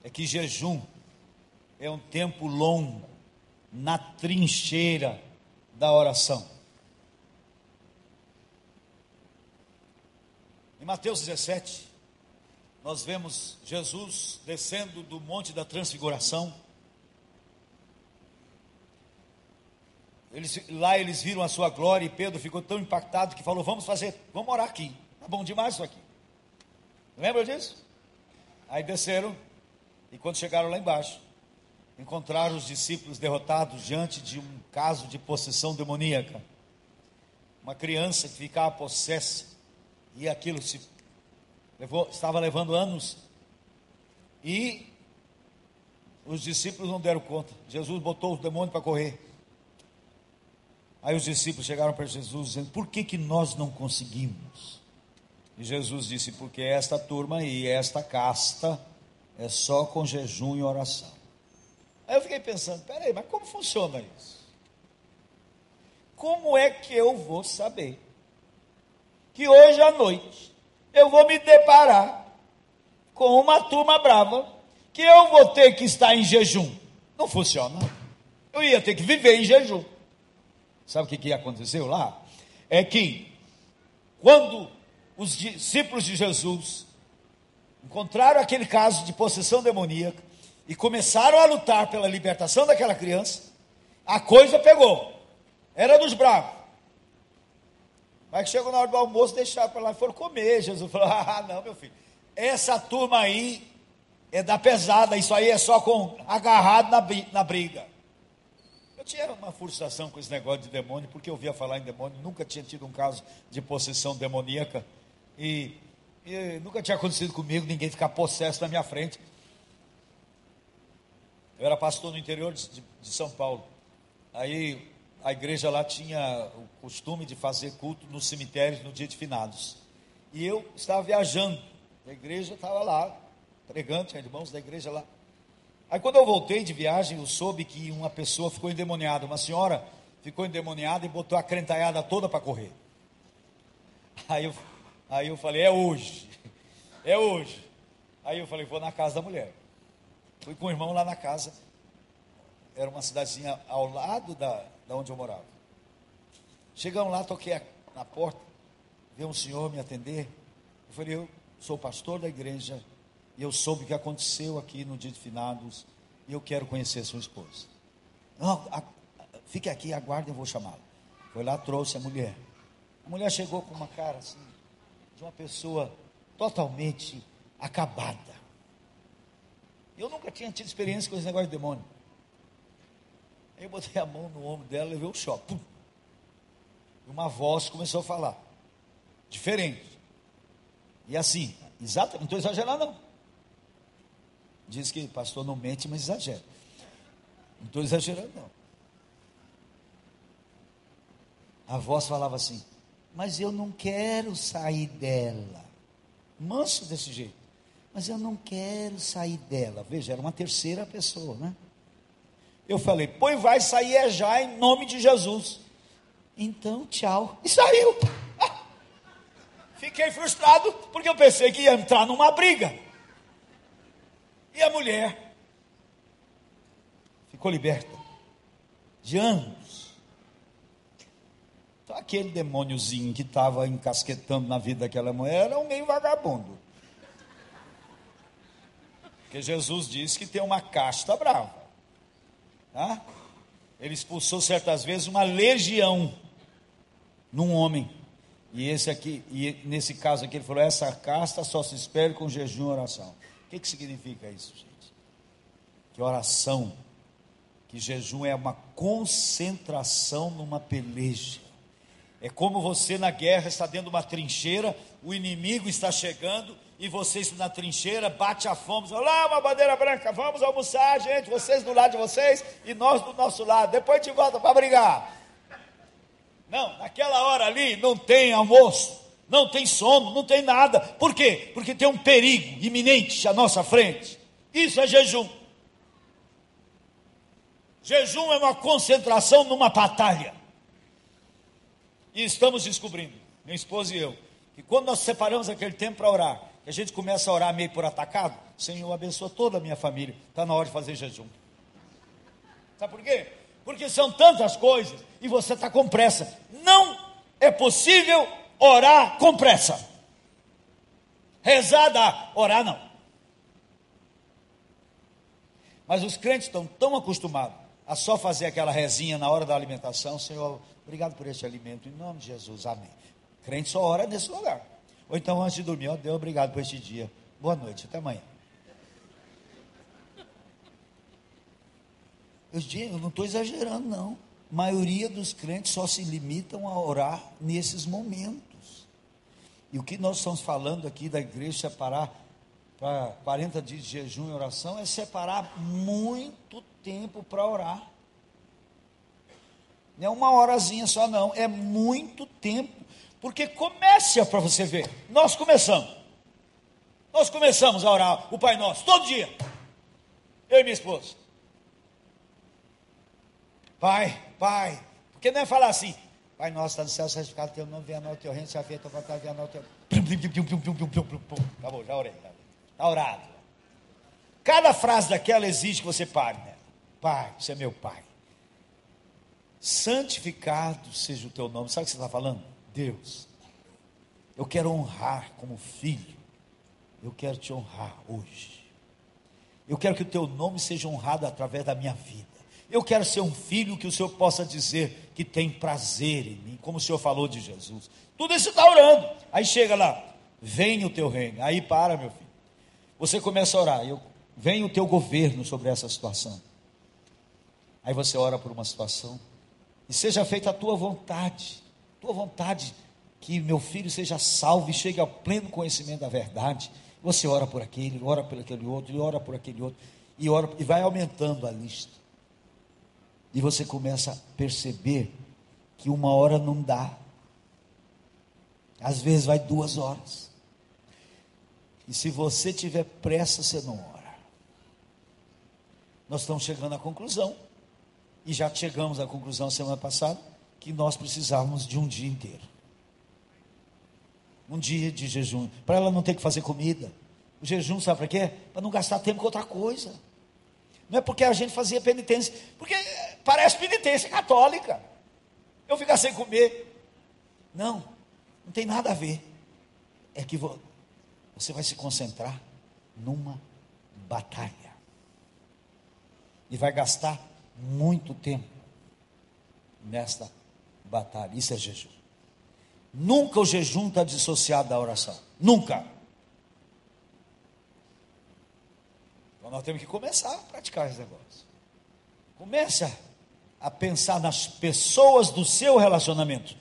é que jejum é um tempo longo na trincheira da oração. Em Mateus 17, nós vemos Jesus descendo do Monte da Transfiguração. Eles, lá eles viram a sua glória e Pedro ficou tão impactado que falou: Vamos fazer, vamos orar aqui. Tá bom demais isso aqui. Lembra disso? Aí desceram, e quando chegaram lá embaixo, encontraram os discípulos derrotados diante de um caso de possessão demoníaca. Uma criança que ficava possessa, e aquilo se levou, estava levando anos, e os discípulos não deram conta. Jesus botou os demônios para correr. Aí os discípulos chegaram para Jesus dizendo: Por que, que nós não conseguimos? E Jesus disse: Porque esta turma aí, esta casta, é só com jejum e oração. Aí eu fiquei pensando: peraí, mas como funciona isso? Como é que eu vou saber que hoje à noite eu vou me deparar com uma turma brava que eu vou ter que estar em jejum? Não funciona. Eu ia ter que viver em jejum. Sabe o que, que aconteceu lá? É que quando os discípulos de Jesus encontraram aquele caso de possessão demoníaca e começaram a lutar pela libertação daquela criança, a coisa pegou. Era dos bravos. Mas chegou na hora do almoço, deixaram para lá e foram comer. Jesus falou: Ah, não, meu filho, essa turma aí é da pesada, isso aí é só com agarrado na, na briga. Eu tinha uma frustração com esse negócio de demônio, porque eu ouvia falar em demônio, nunca tinha tido um caso de possessão demoníaca. E, e nunca tinha acontecido comigo ninguém ficar possesso na minha frente. Eu era pastor no interior de, de, de São Paulo. Aí a igreja lá tinha o costume de fazer culto nos cemitérios no dia de finados. E eu estava viajando, a igreja estava lá, pregando, tinha irmãos da igreja lá. Aí quando eu voltei de viagem, eu soube que uma pessoa ficou endemoniada, uma senhora ficou endemoniada e botou a crentaiada toda para correr. Aí eu, aí eu falei, é hoje, é hoje. Aí eu falei, vou na casa da mulher. Fui com o irmão lá na casa, era uma cidadezinha ao lado da, da onde eu morava. Chegamos lá, toquei na porta, veio um senhor me atender. Eu falei, eu sou pastor da igreja e eu soube o que aconteceu aqui no dia de finados e eu quero conhecer sua esposa. Não, a, fique aqui, aguarde, eu vou chamá-la. Foi lá, trouxe a mulher. A mulher chegou com uma cara assim, de uma pessoa totalmente acabada. Eu nunca tinha tido experiência com esse negócio de demônio. Aí eu botei a mão no ombro dela, levei um choque. Pum. Uma voz começou a falar. Diferente. E assim, exato, não estou exagerando não. Diz que pastor não mente, mas exagera. Não estou exagerando não. A voz falava assim, mas eu não quero sair dela. Manso desse jeito. Mas eu não quero sair dela. Veja, era uma terceira pessoa, né? Eu falei, pois vai sair é já em nome de Jesus. Então, tchau. E saiu. Fiquei frustrado porque eu pensei que ia entrar numa briga. E a mulher ficou liberta de anos. Então, aquele demôniozinho que estava encasquetando na vida daquela mulher era um meio vagabundo. Porque Jesus disse que tem uma casta brava. Tá? Ele expulsou certas vezes uma legião num homem. E esse aqui, e nesse caso aqui, ele falou: essa casta só se espera com jejum e oração. O que, que significa isso, gente? Que oração, que jejum é uma concentração numa peleja. É como você na guerra está dentro de uma trincheira, o inimigo está chegando e vocês na trincheira, bate a fome, olá, uma bandeira branca, vamos almoçar, gente, vocês do lado de vocês e nós do nosso lado, depois de volta para brigar. Não, naquela hora ali não tem almoço, não tem sono, não tem nada. Por quê? Porque tem um perigo iminente à nossa frente. Isso é jejum. Jejum é uma concentração numa batalha. E estamos descobrindo, minha esposa e eu, que quando nós separamos aquele tempo para orar, a gente começa a orar meio por atacado, Senhor, abençoa toda a minha família. Está na hora de fazer jejum. Sabe por quê? Porque são tantas coisas e você está com pressa. Não é possível orar com pressa. Rezar dá, orar não. Mas os crentes estão tão acostumados a só fazer aquela rezinha na hora da alimentação. Senhor, obrigado por este alimento. Em nome de Jesus, amém. Crente só ora nesse lugar. Ou então antes de dormir, ó Deus, obrigado por este dia. Boa noite, até amanhã. Eu, eu não estou exagerando, não. A maioria dos crentes só se limitam a orar nesses momentos. E o que nós estamos falando aqui da igreja separar para 40 dias de jejum e oração é separar muito tempo para orar. Não é uma horazinha só, não, é muito tempo. Porque comece para você ver. Nós começamos. Nós começamos a orar o Pai Nosso todo dia. Eu e minha esposa. Pai, Pai. Porque não é falar assim. Pai nosso, está no céu, santificado teu nome, venha o teu reino, seja feita a vontade, venha o teu... Acabou, já orei. Está orado. Cada frase daquela exige que você pare. Né? Pai, você é meu Pai. Santificado seja o teu nome. Sabe o que você está falando? Deus, eu quero honrar como filho, eu quero te honrar hoje. Eu quero que o teu nome seja honrado através da minha vida. Eu quero ser um filho que o Senhor possa dizer que tem prazer em mim, como o Senhor falou de Jesus. Tudo isso está orando. Aí chega lá, vem o teu reino. Aí para, meu filho. Você começa a orar. Eu, vem o teu governo sobre essa situação. Aí você ora por uma situação. E seja feita a tua vontade tua vontade que meu filho seja salvo e chegue ao pleno conhecimento da verdade. Você ora por aquele, ora por aquele outro, e ora por aquele outro, e ora e vai aumentando a lista. E você começa a perceber que uma hora não dá. Às vezes vai duas horas. E se você tiver pressa, você não ora. Nós estamos chegando à conclusão, e já chegamos à conclusão semana passada, que nós precisávamos de um dia inteiro. Um dia de jejum, para ela não ter que fazer comida. O jejum, sabe para quê? Para não gastar tempo com outra coisa. Não é porque a gente fazia penitência, porque parece penitência católica. Eu ficar sem comer. Não, não tem nada a ver. É que você vai se concentrar numa batalha. E vai gastar muito tempo nesta batalha. Isso é jejum. Nunca o jejum está dissociado da oração. Nunca. Então nós temos que começar a praticar esse negócio. Começa a pensar nas pessoas do seu relacionamento.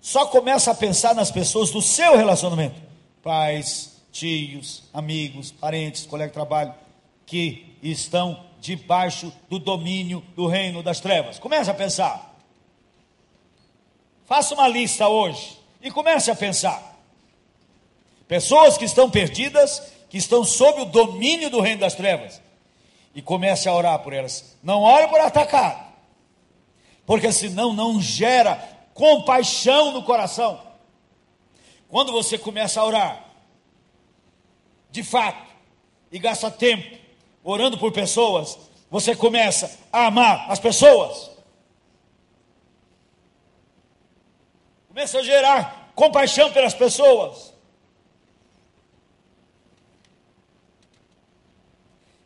Só começa a pensar nas pessoas do seu relacionamento. Pais, tios, amigos, parentes, colegas de trabalho, que estão debaixo do domínio do reino das trevas. Comece a pensar. Faça uma lista hoje e comece a pensar. Pessoas que estão perdidas que estão sob o domínio do reino das trevas. E comece a orar por elas. Não ore por atacado, porque senão não gera compaixão no coração. Quando você começa a orar, de fato, e gasta tempo orando por pessoas, você começa a amar as pessoas. Começa a gerar compaixão pelas pessoas.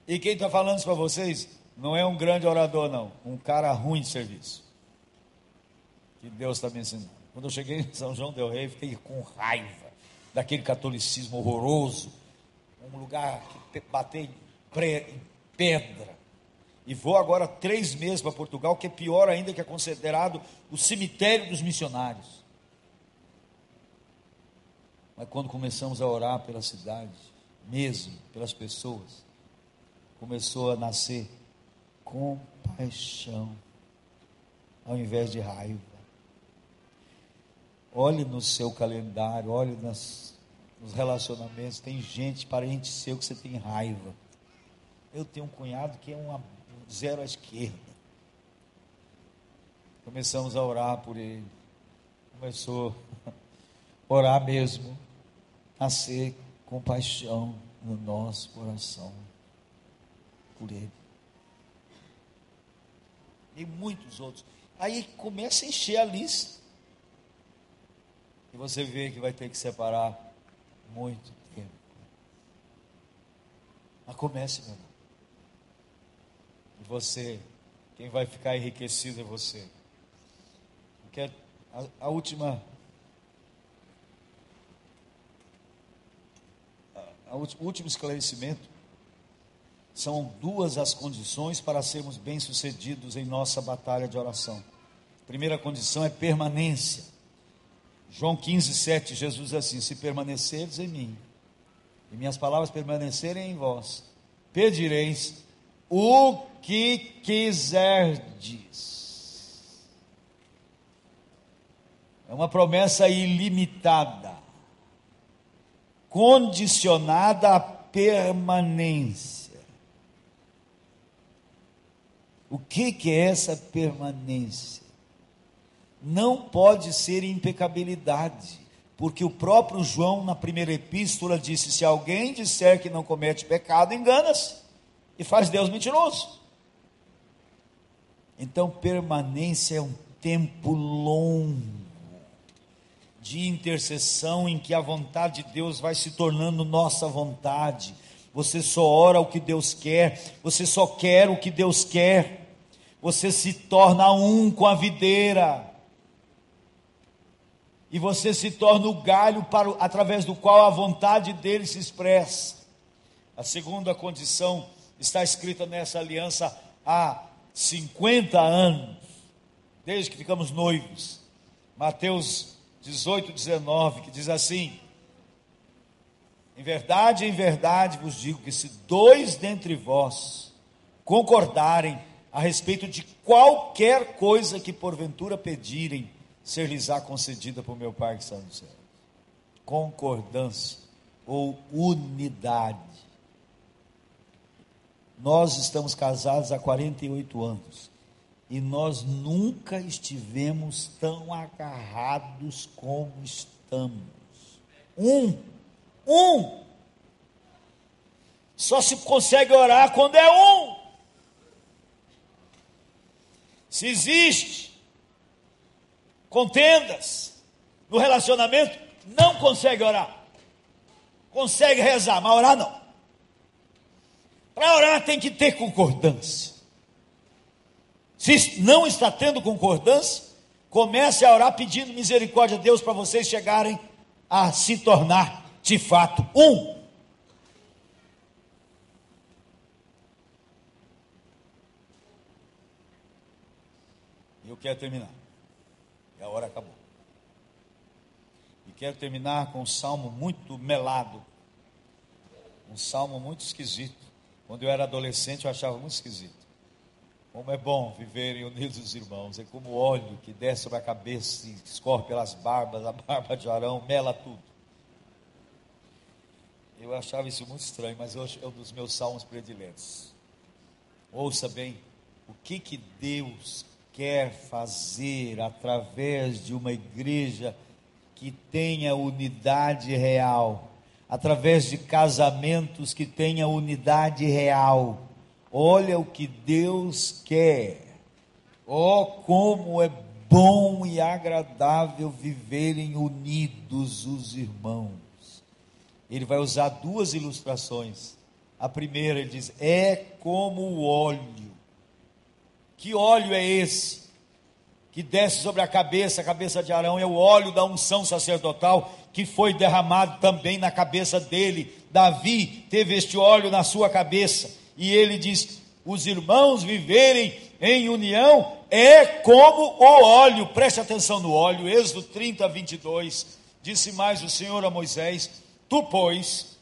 E quem está falando isso para vocês não é um grande orador, não. Um cara ruim de serviço. Que Deus está me ensinando. Quando eu cheguei em São João Del Rey, fiquei com raiva daquele catolicismo horroroso. Um lugar que bater em pedra. E vou agora três meses para Portugal, que é pior ainda que é considerado o cemitério dos missionários. Mas quando começamos a orar pela cidade, mesmo pelas pessoas, começou a nascer compaixão ao invés de raiva. Olhe no seu calendário, olhe nas, nos relacionamentos. Tem gente, parente seu, que você tem raiva. Eu tenho um cunhado que é um zero à esquerda. Começamos a orar por ele. Começou a orar mesmo, a ser compaixão no nosso coração por ele. E muitos outros. Aí começa a encher a lista. E você vê que vai ter que separar muito tempo. Mas comece, meu irmão. E você, quem vai ficar enriquecido é você. Porque a, a última. A, a, o último esclarecimento são duas as condições para sermos bem-sucedidos em nossa batalha de oração. Primeira condição é permanência. João 15, 7, Jesus diz assim: Se permaneceres em mim, e minhas palavras permanecerem em vós, pedireis o que quiserdes. É uma promessa ilimitada, condicionada à permanência. O que, que é essa permanência? Não pode ser impecabilidade, porque o próprio João, na primeira epístola, disse: se alguém disser que não comete pecado, engana-se e faz Deus mentiroso. Então, permanência é um tempo longo de intercessão em que a vontade de Deus vai se tornando nossa vontade você só ora o que Deus quer, você só quer o que Deus quer, você se torna um com a videira, e você se torna o galho para, através do qual a vontade dele se expressa. A segunda condição está escrita nessa aliança há 50 anos, desde que ficamos noivos. Mateus 18, 19, que diz assim: em verdade, em verdade vos digo que se dois dentre vós concordarem a respeito de qualquer coisa que porventura pedirem, ser-lhes-á concedida por meu Pai que está no céu. Concordância ou unidade. Nós estamos casados há 48 anos e nós nunca estivemos tão agarrados como estamos. Um, um. Só se consegue orar quando é um. Se existe contendas no relacionamento, não consegue orar. Consegue rezar, mas orar não. Para orar tem que ter concordância. Se não está tendo concordância, comece a orar pedindo misericórdia a Deus para vocês chegarem a se tornar de fato um. Eu quero terminar. E a hora acabou. E quero terminar com um salmo muito melado. Um salmo muito esquisito. Quando eu era adolescente, eu achava muito esquisito. Como é bom viverem unidos os irmãos. É como o óleo que desce sobre a cabeça e escorre pelas barbas, a barba de Arão, mela tudo. Eu achava isso muito estranho, mas hoje é um dos meus salmos prediletos. Ouça bem, o que que Deus quer fazer através de uma igreja que tenha unidade real, através de casamentos que tenha unidade real Olha o que Deus quer. Oh, como é bom e agradável viverem unidos os irmãos. Ele vai usar duas ilustrações. A primeira ele diz: é como o óleo. Que óleo é esse? Que desce sobre a cabeça, a cabeça de Arão, é o óleo da unção sacerdotal que foi derramado também na cabeça dele. Davi teve este óleo na sua cabeça e ele diz: os irmãos viverem em união é como o óleo, preste atenção no óleo, Êxodo 30, 22. Disse mais o Senhor a Moisés: Tu, pois,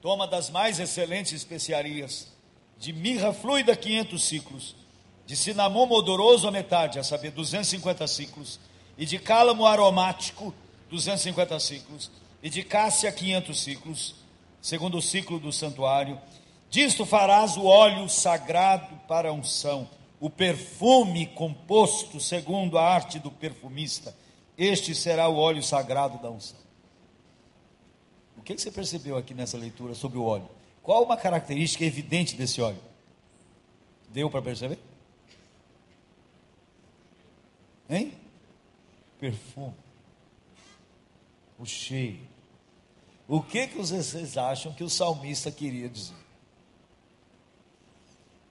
toma das mais excelentes especiarias, de mirra fluida 500 ciclos, de cinamomo odoroso a metade, a saber, 250 ciclos, e de cálamo aromático, 250 ciclos, e de cássia 500 ciclos, segundo o ciclo do santuário, Disto farás o óleo sagrado para a unção, o perfume composto segundo a arte do perfumista. Este será o óleo sagrado da unção. O que você percebeu aqui nessa leitura sobre o óleo? Qual uma característica evidente desse óleo? Deu para perceber? Hein? Perfume. O cheiro. O que, que vocês acham que o salmista queria dizer?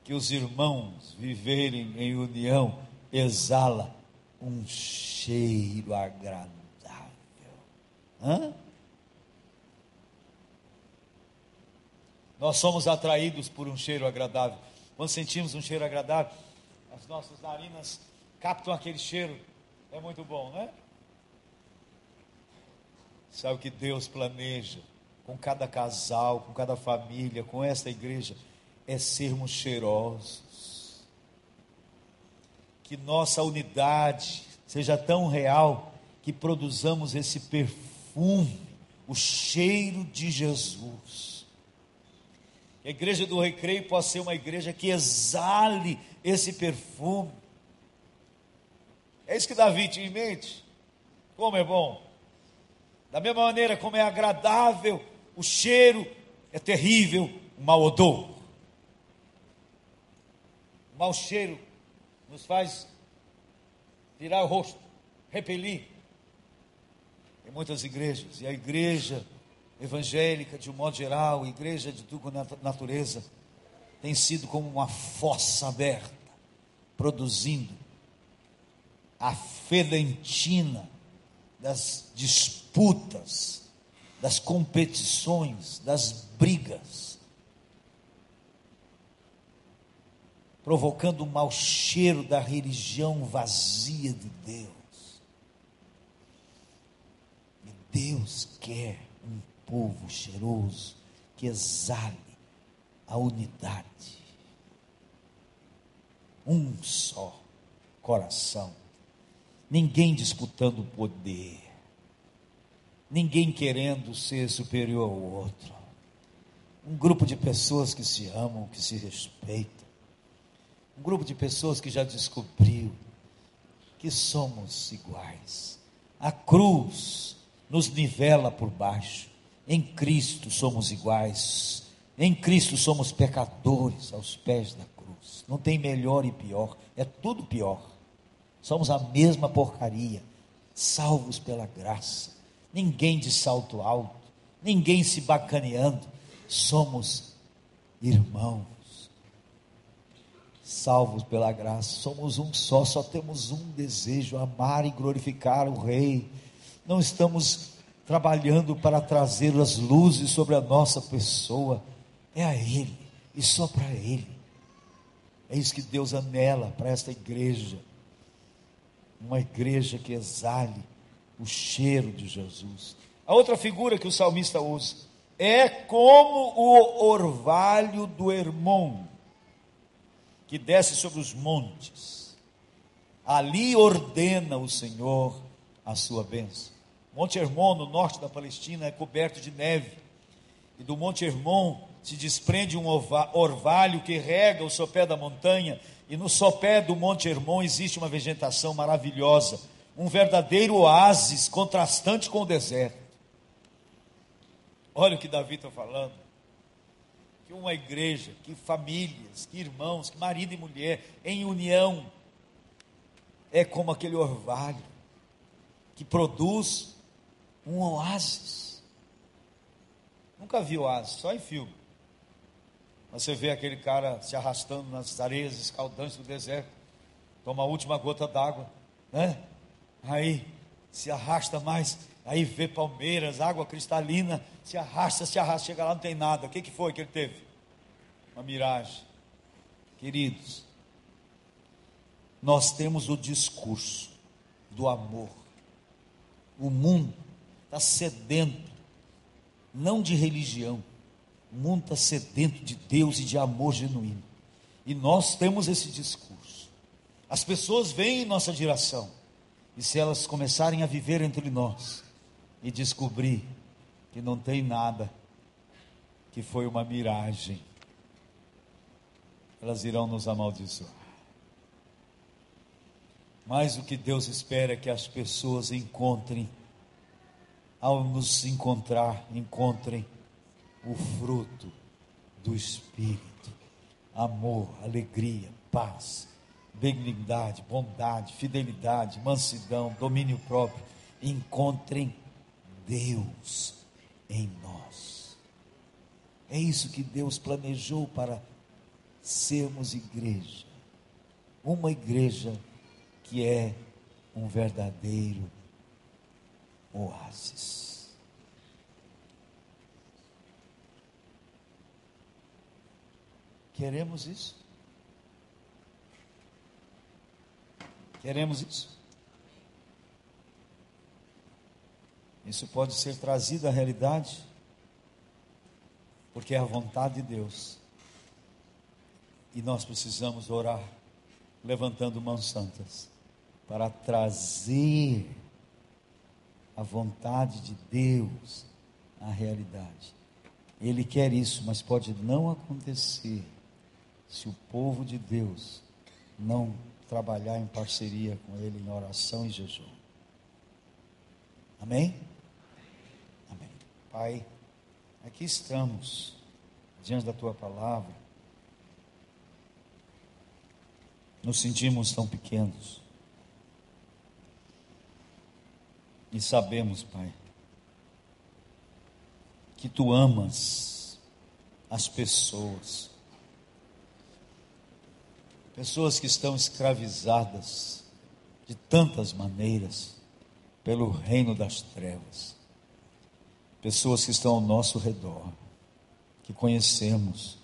Que os irmãos viverem em união exala um cheiro agradável. Hã? Nós somos atraídos por um cheiro agradável. Quando sentimos um cheiro agradável, as nossas narinas captam aquele cheiro. É muito bom, né? Sabe o que Deus planeja com cada casal, com cada família, com esta igreja? É sermos cheirosos. Que nossa unidade seja tão real que produzamos esse perfume, o cheiro de Jesus. Que a igreja do recreio possa ser uma igreja que exale esse perfume. É isso que Davi tinha em mente. Como é bom. Da mesma maneira como é agradável, o cheiro é terrível, o mau odor mau cheiro nos faz virar o rosto, repelir. Em muitas igrejas, e a igreja evangélica, de um modo geral, a igreja de tudo natureza, tem sido como uma fossa aberta, produzindo a fedentina das disputas, das competições, das brigas provocando o mau cheiro da religião vazia de Deus. E Deus quer um povo cheiroso que exale a unidade. um só coração. Ninguém disputando poder. Ninguém querendo ser superior ao outro. Um grupo de pessoas que se amam, que se respeitam. Um grupo de pessoas que já descobriu que somos iguais. A cruz nos nivela por baixo. Em Cristo somos iguais. Em Cristo somos pecadores aos pés da cruz. Não tem melhor e pior, é tudo pior. Somos a mesma porcaria, salvos pela graça. Ninguém de salto alto, ninguém se bacaneando. Somos irmãos, salvos pela graça. Somos um só, só temos um desejo: amar e glorificar o Rei. Não estamos trabalhando para trazer as luzes sobre a nossa pessoa, é a Ele e só para Ele. É isso que Deus anela para esta igreja uma igreja que exale o cheiro de Jesus. A outra figura que o salmista usa é como o orvalho do Hermon, que desce sobre os montes. Ali ordena o Senhor a sua bênção. Monte Hermon, no norte da Palestina, é coberto de neve. E do Monte Hermon se desprende um orvalho que rega o sopé da montanha e no sopé do Monte Hermon existe uma vegetação maravilhosa, um verdadeiro oásis contrastante com o deserto. Olha o que Davi está falando. Que uma igreja, que famílias, que irmãos, que marido e mulher em união é como aquele orvalho que produz um oásis. Nunca vi oásis, só em filme. Você vê aquele cara se arrastando nas areias escaldantes do deserto, toma a última gota d'água, né? Aí se arrasta mais, aí vê palmeiras, água cristalina, se arrasta, se arrasta, chega lá não tem nada. O que, que foi que ele teve? Uma miragem. Queridos, nós temos o discurso do amor. O mundo está sedento, não de religião, o mundo está sedento de Deus e de amor genuíno. E nós temos esse discurso. As pessoas vêm em nossa direção. E se elas começarem a viver entre nós e descobrir que não tem nada, que foi uma miragem, elas irão nos amaldiçoar. Mas o que Deus espera é que as pessoas encontrem, ao nos encontrar, encontrem o fruto do Espírito: amor, alegria, paz, benignidade, bondade, fidelidade, mansidão, domínio próprio. Encontrem Deus em nós. É isso que Deus planejou para sermos igreja. Uma igreja que é um verdadeiro oásis. Queremos isso? Queremos isso? Isso pode ser trazido à realidade, porque é a vontade de Deus. E nós precisamos orar, levantando mãos santas, para trazer a vontade de Deus à realidade. Ele quer isso, mas pode não acontecer se o povo de Deus não trabalhar em parceria com Ele em oração e jejum. Amém? Pai, aqui estamos, diante da Tua palavra, nos sentimos tão pequenos. E sabemos, Pai, que Tu amas as pessoas Pessoas que estão escravizadas de tantas maneiras pelo reino das trevas. Pessoas que estão ao nosso redor, que conhecemos,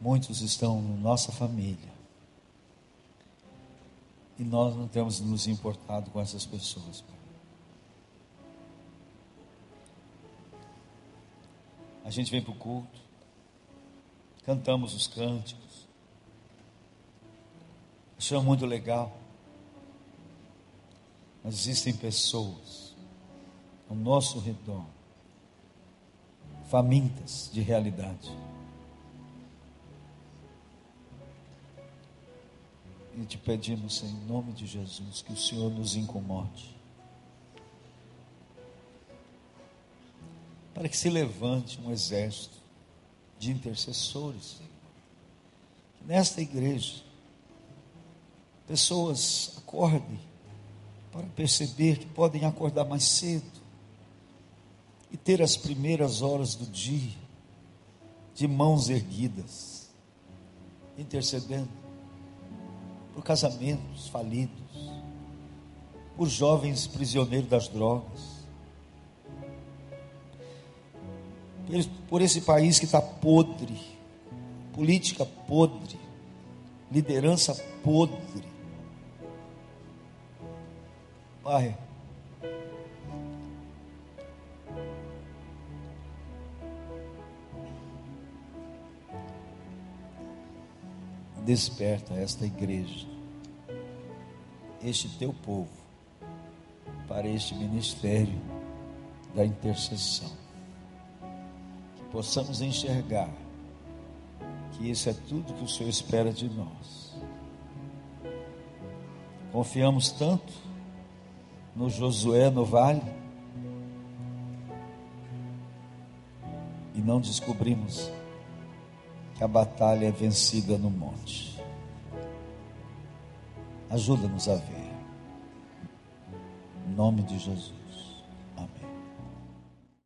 muitos estão na nossa família. E nós não temos nos importado com essas pessoas. A gente vem para o culto, cantamos os cânticos, é muito legal. Mas existem pessoas ao nosso redor, famintas de realidade. E te pedimos, em nome de Jesus, que o Senhor nos incomode. Para que se levante um exército de intercessores. Nesta igreja, pessoas acordem para perceber que podem acordar mais cedo e ter as primeiras horas do dia de mãos erguidas, intercedendo por casamentos falidos, por jovens prisioneiros das drogas, por esse país que está podre, política podre, liderança podre. Pai, desperta esta igreja, este teu povo, para este ministério da intercessão. Que possamos enxergar que isso é tudo que o Senhor espera de nós. Confiamos tanto no Josué no vale e não descobrimos que a batalha é vencida no monte. Ajuda-nos a ver. Em nome de Jesus.